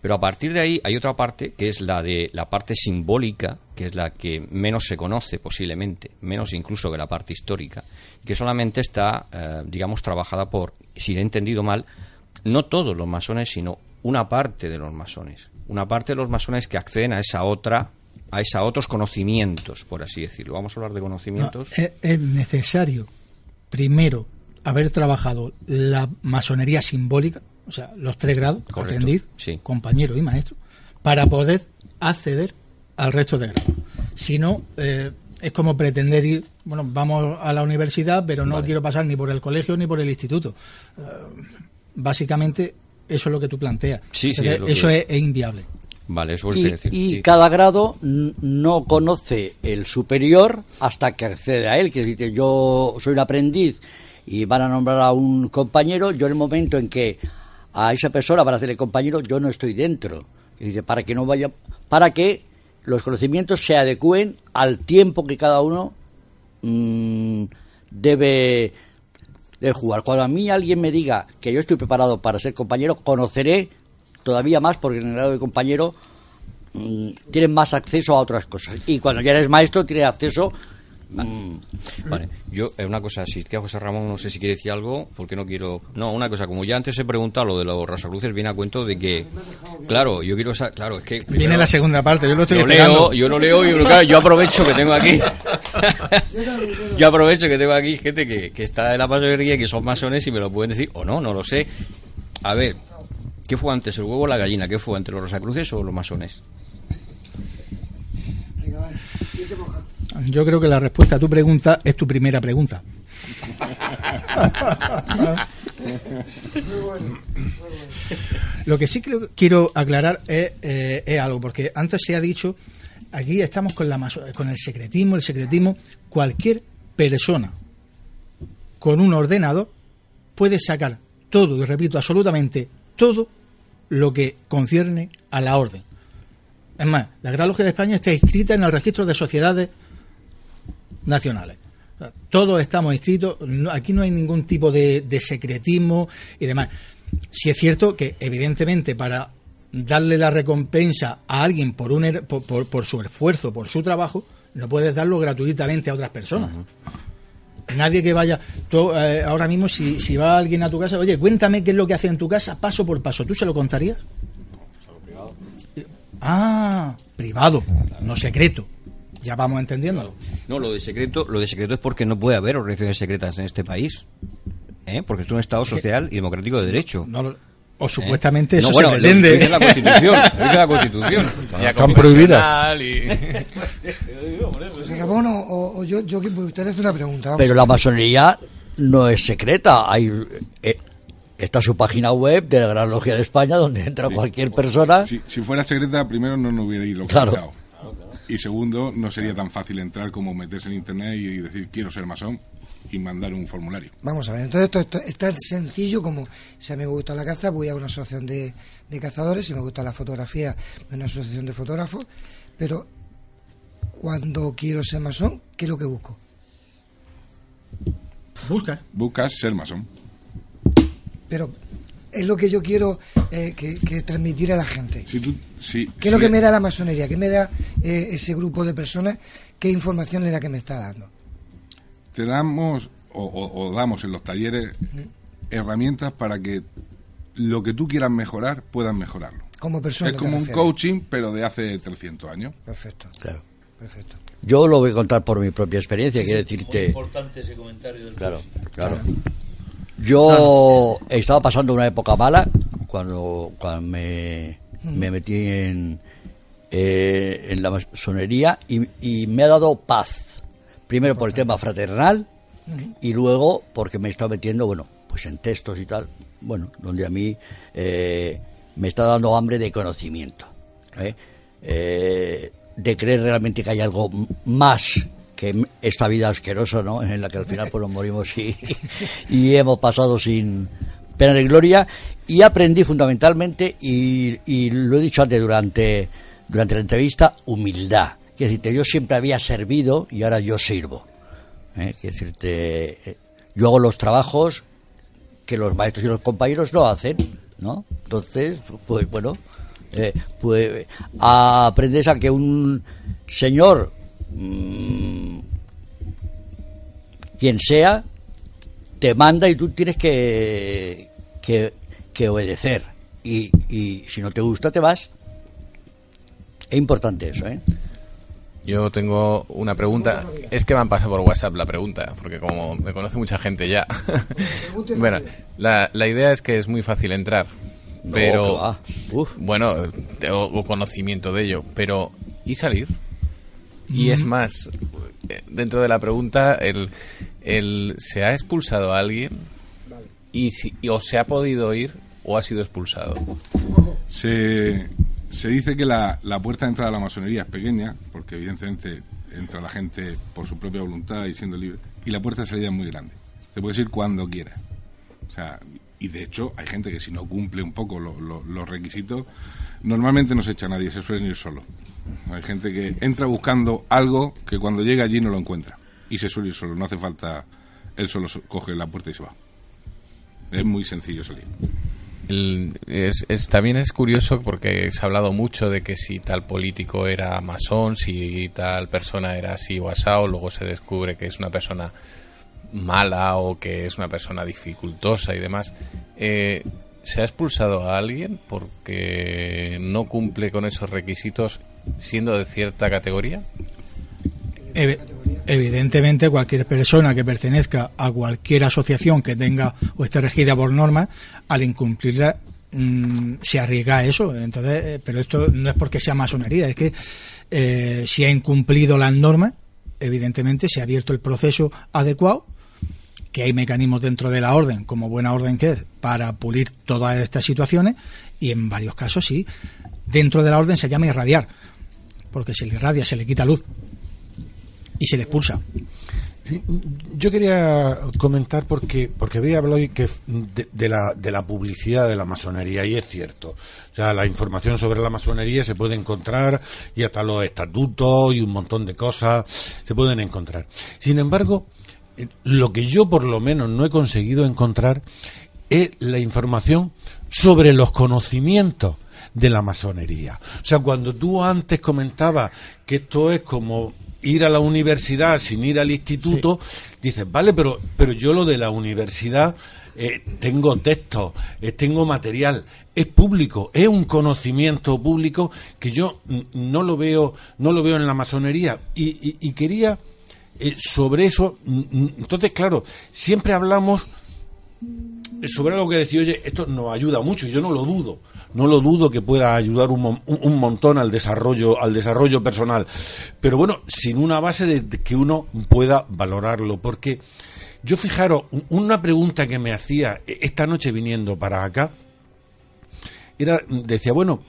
Pero a partir de ahí hay otra parte, que es la de la parte simbólica, que es la que menos se conoce posiblemente, menos incluso que la parte histórica, que solamente está, eh, digamos, trabajada por, si he entendido mal, no todos los masones, sino una parte de los masones. Una parte de los masones que acceden a esa otra, a esa otros conocimientos, por así decirlo. Vamos a hablar de No, conocimientos. es necesario, primero, haber trabajado la masonería simbólica, o sea, los tres grados, Correcto, aprendiz, sí. compañero y maestro, para poder acceder al resto de grados. Si no, eh, es como pretender ir, bueno, vamos a la universidad, pero no Vale. quiero pasar ni por el colegio ni por el instituto. Eh, básicamente, eso es lo que tú planteas. Sí, sí, Entonces, es eso es, es inviable. Vale, eso es Y, decir. y sí. cada grado no conoce el superior hasta que accede a él. Que dice, yo soy un aprendiz y van a nombrar a un compañero. Yo en el momento en que a esa persona van a hacer el compañero, yo no estoy dentro. Y dice, para que no vaya, para que los conocimientos se adecúen al tiempo que cada uno mm, debe de jugar. Cuando a mí alguien me diga que yo estoy preparado para ser compañero, conoceré todavía más porque en el grado de compañero mm, tienes más acceso a otras cosas. Y cuando ya eres maestro, tienes acceso. Mm, Vale, yo, eh, una cosa, si que a José Ramón no sé si quiere decir algo, porque no quiero. No, una cosa, como ya antes he preguntado lo de los Rosacruces, viene a cuento de que. Claro, yo quiero. sa- Claro, es que. Viene la segunda parte, yo lo estoy yo leo, yo no leo y claro, yo aprovecho que tengo aquí. yo aprovecho que tengo aquí gente que, que está de la masonería y que son masones y me lo pueden decir o no, no lo sé. A ver, ¿qué fue antes, el huevo o la gallina? ¿Qué fue antes, los Rosacruces o los masones? Yo creo que la respuesta a tu pregunta es tu primera pregunta. Lo que sí creo- quiero aclarar es, eh, algo, porque antes se ha dicho, aquí estamos con, la con el secretismo, el secretismo, cualquier persona con un ordenador puede sacar todo, y repito, absolutamente todo lo que concierne a la orden. Es más, la Gran Logia de España está inscrita en el registro de sociedades nacionales. Todos estamos inscritos, no- aquí no hay ningún tipo de, de secretismo y demás. Si es cierto que, evidentemente, para darle la recompensa a alguien por, un, er- por, por- por su esfuerzo, por su trabajo, no puedes darlo gratuitamente a otras personas. Nadie que vaya, tú, eh, ahora mismo si, si va alguien a tu casa, oye, cuéntame qué es lo que hace en tu casa, paso por paso, ¿tú se lo contarías? Ah, privado, no secreto. Ya vamos entendiéndolo. No, lo de secreto, lo de secreto es porque no puede haber organizaciones secretas en este país. ¿Eh? Porque es un Estado social y democrático de derecho. No lo- O supuestamente eso No, bueno, se lo pretende. dice la Constitución, lo dice la Constitución. Están confesional y- Ramón o, o- yo, yo, pues usted hace una pregunta. Pero la masonería no es secreta. Hay, eh, está su página web de la Gran Logia de España donde entra cualquier persona. Si, si fuera secreta, primero no nos hubiera ido Claro. Y segundo, no sería tan fácil entrar como meterse en internet y decir quiero ser masón y mandar un formulario. Vamos a ver, entonces esto, esto es tan sencillo como si a mí me gusta la caza, voy a una asociación de, de cazadores, si me gusta la fotografía, a una asociación de fotógrafos, pero cuando quiero ser masón, ¿qué es lo que busco? Busca. Buscas ser masón. Pero es lo que yo quiero eh, que, que transmitir a la gente. Si tú, si, ¿Qué es lo que me da la masonería? ¿Qué me da eh, ese grupo de personas? ¿Qué información es la que me está dando? te damos o, o- o damos en los talleres herramientas para que lo que tú quieras mejorar puedas mejorarlo. Como persona. es como un coaching, pero de hace 300 años. Perfecto. Claro. Perfecto. Yo lo voy a contar por mi propia experiencia, Sí, quiero sí, decirte. muy importante ese comentario del Claro, coach. claro. Yo estaba pasando una época mala cuando, cuando me, me metí en, eh, en la masonería y, y me ha dado paz. Primero por el tema fraternal y luego porque me estado metiendo, bueno, pues en textos y tal, bueno, donde a mí eh, me está dando hambre de conocimiento. ¿eh? Eh, de creer realmente que hay algo más que esta vida asquerosa, ¿no? En la que al final pues nos morimos y, hemos pasado sin pena ni gloria. Y aprendí fundamentalmente, y, lo he dicho antes durante, durante la entrevista, humildad. Quiero decirte, yo siempre había servido y ahora yo sirvo. ¿eh? Decirte, eh, yo hago los trabajos que los maestros y los compañeros no hacen, ¿no? Entonces, pues bueno, eh, pues aprendes a que un señor, mm, quien sea, te manda y tú tienes que, que, que obedecer. Y, y si no te gusta, te vas. Es importante eso, ¿eh? Yo tengo una pregunta. Es que me han pasado por WhatsApp la pregunta, porque como me conoce mucha gente ya. bueno, la, la idea es que es muy fácil entrar, No, pero bueno, tengo conocimiento de ello, pero ¿y salir? Y es más, eh, dentro de la pregunta, el, el ¿se ha expulsado a alguien? Y si, y o se ha podido ir o ha sido expulsado. Se, se dice que la, la puerta de entrada a la masonería es pequeña, porque evidentemente entra la gente por su propia voluntad y siendo libre, y la puerta de salida es muy grande. Te puedes ir cuando quieras. O sea, y de hecho hay gente que si no cumple un poco lo- lo- los requisitos, normalmente no se echa nadie, se suelen ir solo. Hay gente que entra buscando algo que cuando llega allí no lo encuentra. Y se suele ir solo, no hace falta, él solo so- coge la puerta y se va. Es muy sencillo salir. El- es, es- también es curioso porque se ha hablado mucho de que si tal político era masón, si tal persona era así o asado, luego se descubre que es una persona mala o que es una persona dificultosa y demás. Eh, ¿Se ha expulsado a alguien porque no cumple con esos requisitos siendo de cierta categoría? Evi- Evidentemente, cualquier persona que pertenezca a cualquier asociación que tenga o esté regida por normas, al incumplirla, mm, se arriesga a eso. Entonces, eh, pero esto no es porque sea masonería, es que eh, si ha incumplido las normas, evidentemente se ha abierto el proceso adecuado, que hay mecanismos dentro de la orden, como buena orden que es, para pulir todas estas situaciones, y en varios casos sí, dentro de la orden se llama irradiar, porque se le irradia, se le quita luz y se le expulsa. Yo quería comentar porque porque había hablado que de, de la de la publicidad de la masonería y es cierto. O sea, la información sobre la masonería se puede encontrar y hasta los estatutos y un montón de cosas se pueden encontrar. Sin embargo, lo que yo por lo menos no he conseguido encontrar es la información sobre los conocimientos de la masonería. O sea, cuando tú antes comentabas que esto es como ir a la universidad sin ir al instituto, dices, vale, pero, pero yo lo de la universidad eh, tengo textos, eh, tengo material, es público, es un conocimiento público que yo no lo veo, no lo veo en la masonería y, y- y quería eh, sobre eso, entonces claro, siempre hablamos sobre algo que decía, oye, esto nos ayuda mucho, yo no lo dudo, no lo dudo que pueda ayudar un, un- un montón al desarrollo, al desarrollo personal, pero bueno, sin una base de, de que uno pueda valorarlo, porque yo fijaros, un- una pregunta que me hacía esta noche viniendo para acá, era, decía, bueno,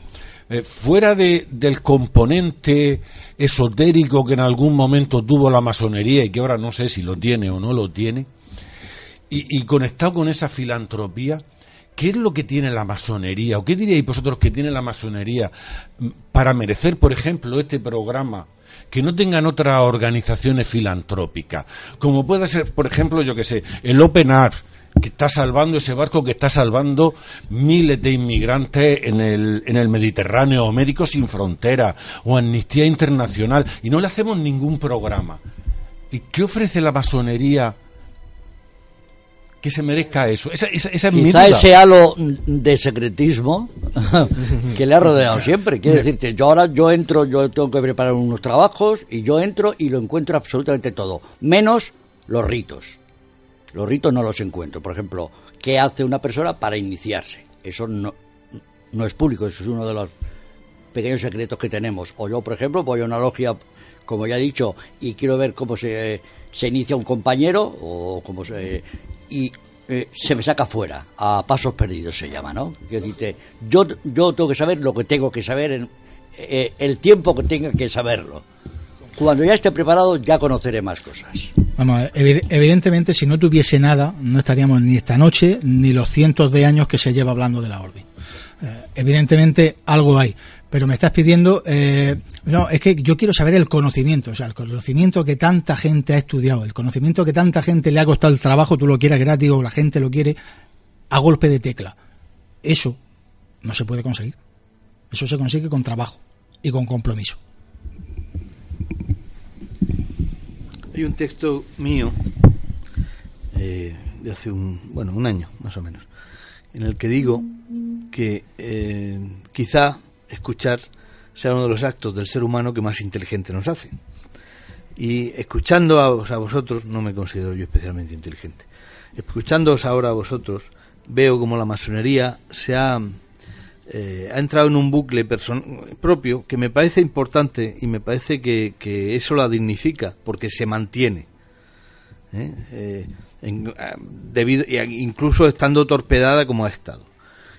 eh, fuera de, del componente esotérico que en algún momento tuvo la masonería y que ahora no sé si lo tiene o no lo tiene, y, conectado con esa filantropía, ¿qué es lo que tiene la masonería? ¿O qué diríais vosotros que tiene la masonería para merecer, por ejemplo, este programa? que no tengan otras organizaciones filantrópicas, como puede ser, por ejemplo, yo que sé, el Open Arms, que está salvando ese barco que está salvando miles de inmigrantes en el, en el Mediterráneo, o Médicos Sin Fronteras, o Amnistía Internacional, y no le hacemos ningún programa. ¿Y qué ofrece la masonería que se merezca eso? Esa, esa, esa es mi Quizá duda. ese halo de secretismo que le ha rodeado siempre. Quiero decirte, yo ahora yo entro, yo tengo que preparar unos trabajos y yo entro y lo encuentro absolutamente todo, menos los ritos. Los ritos no los encuentro. Por ejemplo, ¿qué hace una persona para iniciarse? Eso no, es público, eso es uno de los pequeños secretos que tenemos. O yo, por ejemplo, voy a una logia, como ya he dicho, y quiero ver cómo se, se inicia un compañero o cómo se... y eh, se me saca fuera, a pasos perdidos se llama, ¿no? Quiero decirte, yo, yo tengo que saber lo que tengo que saber en eh, el tiempo que tenga que saberlo. Cuando ya esté preparado ya conoceré más cosas. Vamos, evidentemente, si no tuviese nada, no estaríamos ni esta noche ni los cientos de años que se lleva hablando de la orden. Eh, evidentemente, algo hay. Pero me estás pidiendo, eh, no, es que yo quiero saber el conocimiento, o sea, el conocimiento que tanta gente ha estudiado, el conocimiento que tanta gente le ha costado el trabajo, tú lo quieras gratis o la gente lo quiere a golpe de tecla. Eso no se puede conseguir. Eso se consigue con trabajo y con compromiso. Hay un texto mío eh, de hace un, bueno, un año más o menos, en el que digo que eh, quizá escuchar sea uno de los actos del ser humano que más inteligente nos hace. Y escuchando a, a vosotros, no me considero yo especialmente inteligente, escuchándoos ahora a vosotros, veo como la masonería se ha, eh, ha entrado en un bucle propio que me parece importante y me parece que, eso la dignifica porque se mantiene. ¿eh? Eh, ah, debido, incluso estando torpedada como ha estado.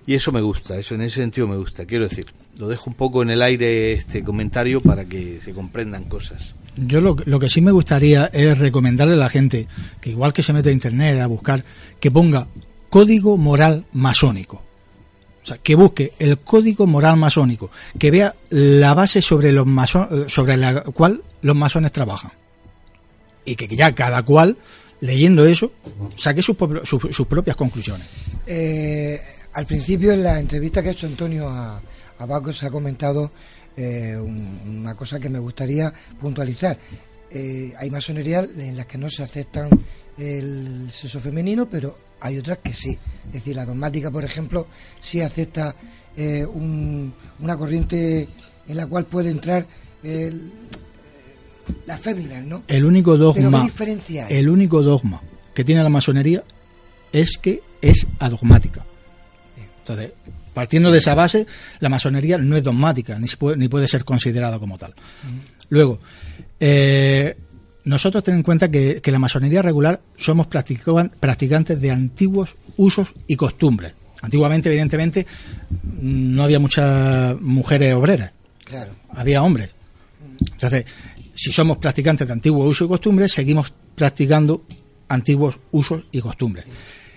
Y eso me gusta, eso en ese sentido me gusta. Quiero decir, lo dejo un poco en el aire este comentario para que se comprendan cosas. Yo lo, lo que sí me gustaría es recomendarle a la gente que igual que se mete a internet a buscar, que ponga código moral masónico. O sea, que busque el código moral masónico, que vea la base sobre los maso- eh, sobre la cual los masones trabajan. Y que ya cada cual, leyendo eso, saque sus, sus- sus propias conclusiones. Eh, al principio, en la entrevista que ha hecho Antonio a, a Paco, se ha comentado eh, un- una cosa que me gustaría puntualizar. Eh, hay masonerías en las que no se aceptan el sexo femenino, pero hay otras que sí. Es decir, la dogmática, por ejemplo, sí acepta eh, un- una corriente en la cual puede entrar las féminas, ¿no? El único dogma, el único dogma que tiene la masonería es que es adogmática. Entonces, partiendo de esa base, la masonería no es dogmática, ni, puede, ni puede ser considerada como tal. Luego, eh, nosotros ten en cuenta que, que la masonería regular somos practican- practicantes de antiguos usos y costumbres. Antiguamente, evidentemente, no había muchas mujeres obreras, Claro. había hombres. Entonces, si somos practicantes de antiguos usos y costumbres, seguimos practicando antiguos usos y costumbres.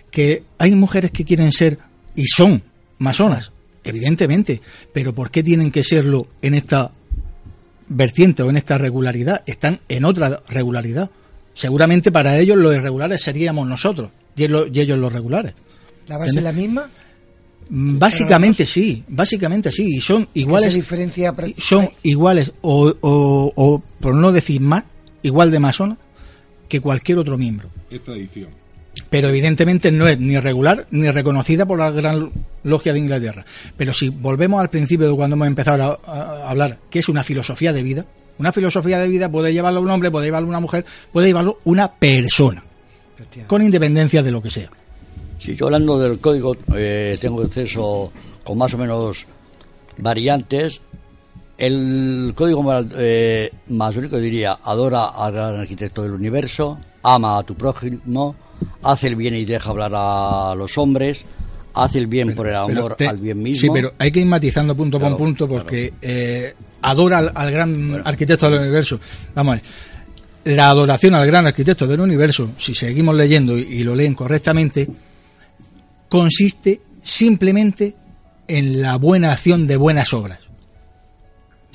Que hay mujeres que quieren ser y son masonas, evidentemente, pero ¿por qué tienen que serlo en esta vertiente o en esta regularidad? Están en otra regularidad. Seguramente para ellos los irregulares seríamos nosotros y ellos y ellos los regulares. ¿La base es la misma? Mm, Básicamente sí, básicamente sí, y son iguales, diferencia son iguales o, o- o, por no decir más, igual de masona que cualquier otro miembro. Es tradición. Pero evidentemente no es ni regular ni reconocida por la Gran Logia de Inglaterra. Pero si volvemos al principio de cuando hemos empezado a, a hablar, que es una filosofía de vida, una filosofía de vida puede llevarlo un hombre, puede llevarlo una mujer, puede llevarlo una persona, con independencia de lo que sea. Si yo hablando del código eh, tengo acceso con más o menos variantes, el código eh, masónico diría, adora al gran arquitecto del universo, ama a tu prójimo, hace el bien y deja hablar a los hombres, hace el bien por el amor te- al bien mismo. Sí, pero hay que ir matizando punto Claro, por punto porque eh, adora al, al gran arquitecto del universo. Vamos a ver. La adoración al gran arquitecto del universo, si seguimos leyendo y, y lo leen correctamente, consiste simplemente en la buena acción de buenas obras.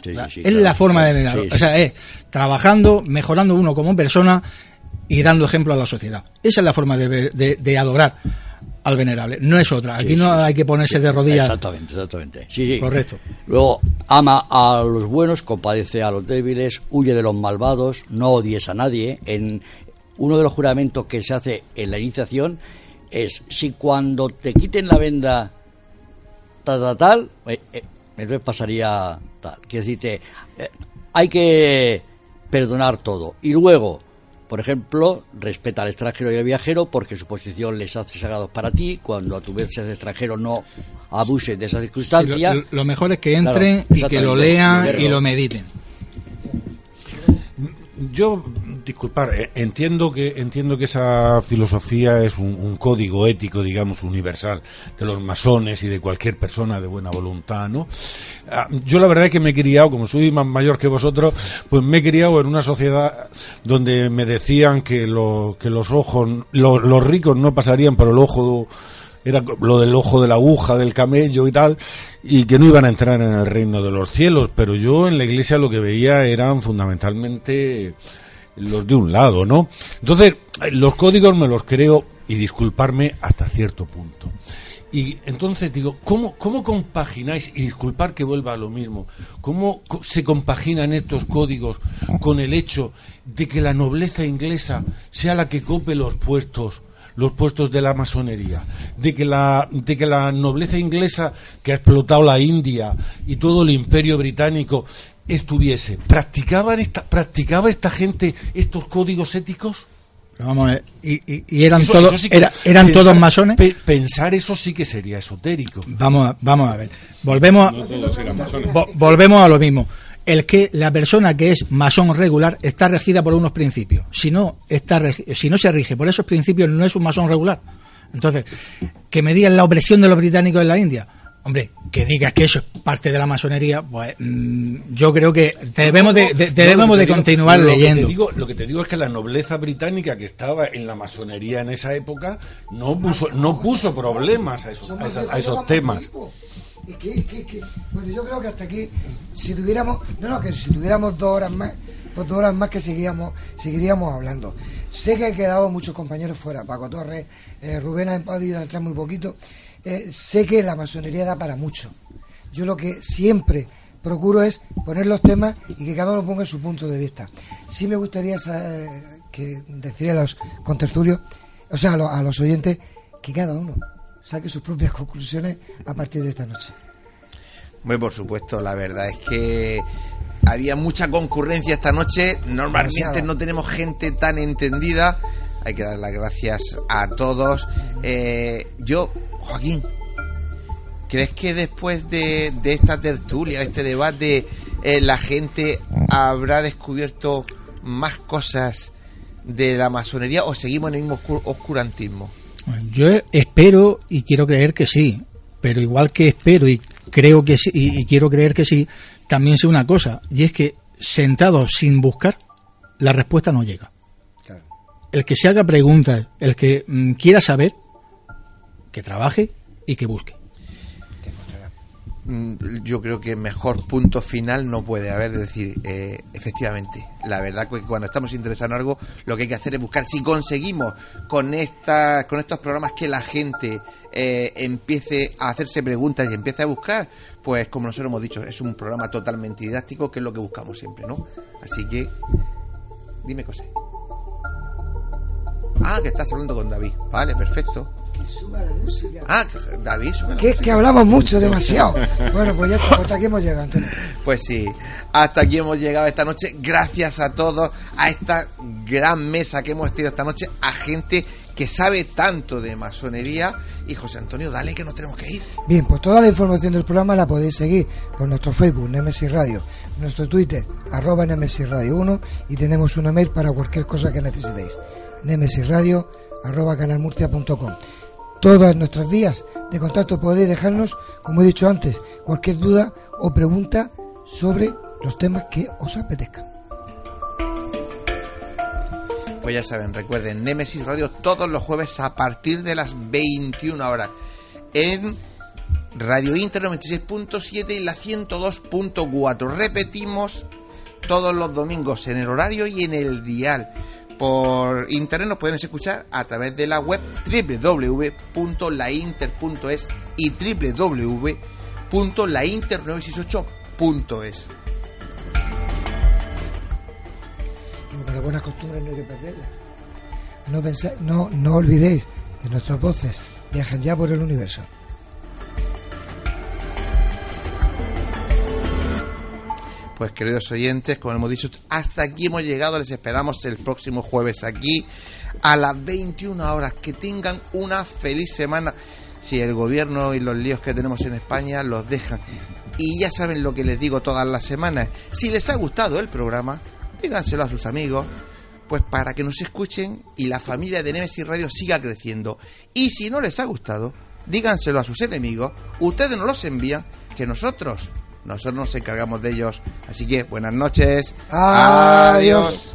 Sí, sí, sí, es claro. la forma de sí. O sea, es trabajando, mejorando uno como persona y dando ejemplo a la sociedad. Esa es la forma de, de- de adorar al venerable. No es otra. Aquí Sí, no sí, hay que ponerse de rodillas. Exactamente, exactamente. Sí. Correcto. Luego, ama a los buenos, compadece a los débiles, huye de los malvados, no odies a nadie. En uno de los juramentos que se hace en la iniciación es si cuando te quiten la venda tal, tal, tal, eh, eh, entonces pasaría tal. Quiere decirte, eh, hay que perdonar todo. Y luego, por ejemplo, respeta al extranjero y al viajero porque su posición les hace sagrados para ti. Cuando a tu vez seas extranjero, no abuses de esa Sí, circunstancia. lo, lo mejor es que entren Claro, y que lo lean y lo mediten. Yo, disculpar, eh, entiendo que entiendo que esa filosofía es un, código ético, digamos, universal de los masones y de cualquier persona de buena voluntad, ¿no? Ah, Yo la verdad es que me he criado, como soy más mayor que vosotros, pues me he criado en una sociedad donde me decían que, lo, que los ojos, lo- los ricos no pasarían por el ojo era lo del ojo de la aguja, del camello y tal, y que no iban a entrar en el reino de los cielos, pero yo en la iglesia lo que veía eran fundamentalmente los de un lado, ¿no? Entonces, los códigos me los creo, y disculparme hasta cierto punto. Y entonces digo, ¿cómo, cómo compagináis, y disculpar que vuelva a lo mismo, cómo se compaginan estos códigos con el hecho de que la nobleza inglesa sea la que cope los puestos, los puestos de la masonería, de que la, de que la nobleza inglesa que ha explotado la India y todo el imperio británico estuviese, ¿practicaban esta, practicaba esta gente estos códigos éticos? Pero vamos a y, y- y eran Eso- todos eso sí que- era- eran pensar- todos masones. pe- pensar eso sí que sería esotérico. Vamos a, vamos a ver. Volvemos, No todos eran masones. vo- volvemos a lo mismo. El que la persona que es masón regular está regida por unos principios. Si no está si no se rige por esos principios no es un masón regular. Entonces, que me digan la opresión de los británicos en la India. Hombre, que digas que eso es parte de la masonería, pues mm, yo creo que debemos de, de- No, debemos de digo- continuar lo que te leyendo. digo- lo que te digo es que la nobleza británica que estaba en la masonería en esa época no puso, no puso problemas a esos, a esos- a esos temas. Y que- que- que- bueno, yo creo que hasta aquí, si tuviéramos, no, no, que si tuviéramos dos horas más, pues dos horas más que seguiríamos, seguiríamos hablando. Sé que han quedado muchos compañeros fuera, Paco Torres, eh, Rubén ha podido entrar muy poquito. Eh, sé que la masonería da para mucho. Yo lo que siempre procuro es poner los temas y que cada uno ponga su punto de vista. Sí me gustaría saber, que decirle a los contertulios, o sea, a los oyentes, que cada uno saque sus propias conclusiones a partir de esta noche. Muy por supuesto, la verdad es que había mucha concurrencia esta noche. Normalmente no tenemos gente tan entendida. Hay que dar las gracias a todos. Eh, yo, Joaquín, ¿crees que después de, de esta tertulia, este debate, eh, la gente habrá descubierto más cosas de la masonería o seguimos en el mismo oscur- oscurantismo? Yo espero y quiero creer que sí, pero igual que espero y creo que sí y, y quiero creer que sí, también sé una cosa y es que sentado sin buscar la respuesta no llega. El que se haga preguntas, el que mm, quiera saber, que trabaje y que busque. Mm, yo creo que mejor punto final no puede haber. Es decir, eh, efectivamente, la verdad que cuando estamos interesados en algo, lo que hay que hacer es buscar. Si conseguimos con esta, con estos programas que la gente eh, empiece a hacerse preguntas y empiece a buscar, pues como nosotros hemos dicho, es un programa totalmente didáctico, que es lo que buscamos siempre, ¿no? Así que, dime cosas. Ah, que estás hablando con David. Vale, perfecto. Que suba la música. Ah, David, sube la Que es música. que hablamos mucho, demasiado. Bueno, pues ya está, hasta aquí hemos llegado, Antonio. Pues sí, hasta aquí hemos llegado esta noche. Gracias a todos, a esta gran mesa que hemos tenido esta noche, a gente que sabe tanto de masonería. Y José Antonio, dale que nos tenemos que ir. Bien, pues toda la información del programa la podéis seguir por nuestro Facebook, Nemesis Radio, nuestro Twitter, arroba Nemesis Radio 1 y tenemos un email para cualquier cosa que necesitéis, Nemesis Radio, arroba canalmurcia.com. Todas nuestras vías de contacto podéis dejarnos, como he dicho antes, cualquier duda o pregunta sobre los temas que os apetezcan. Pues ya saben, recuerden, Nemesis Radio todos los jueves a partir de las 21 horas en Radio Inter 96.7 y la 102.4. Repetimos todos los domingos en el horario y en el dial. Por internet nos pueden escuchar a través de la web www.lainter.es y www.lainter968.es. Las buenas costumbres no hay que perderlas. No olvidéis que nuestras voces viajan ya por el universo. Pues queridos oyentes, como hemos dicho, hasta aquí hemos llegado. Les esperamos el próximo jueves aquí a las 21 horas. Que tengan una feliz semana. Si el gobierno y los líos que tenemos en España los dejan. Y ya saben lo que les digo todas las semanas. Si les ha gustado el programa, díganselo a sus amigos. Pues para que nos escuchen y la familia de Nemesis Radio siga creciendo. Y si no les ha gustado, díganselo a sus enemigos. Ustedes nos los envían, que nosotros nosotros nos encargamos de ellos. Así que buenas noches. Adiós.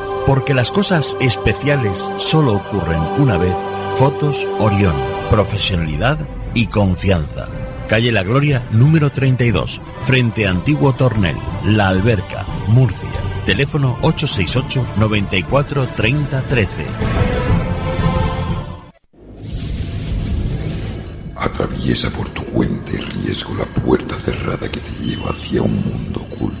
Porque las cosas especiales solo ocurren una vez. Fotos Orión. Profesionalidad y confianza. Calle La Gloria, número 32, frente a Antiguo Tornel, La Alberca, Murcia. Teléfono 868 94 30 13. Atraviesa por tu cuenta y riesgo la puerta cerrada que te lleva hacia un mundo oculto.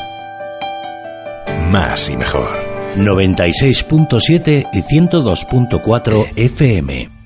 Más y mejor. 96.7 y 102.4 FM.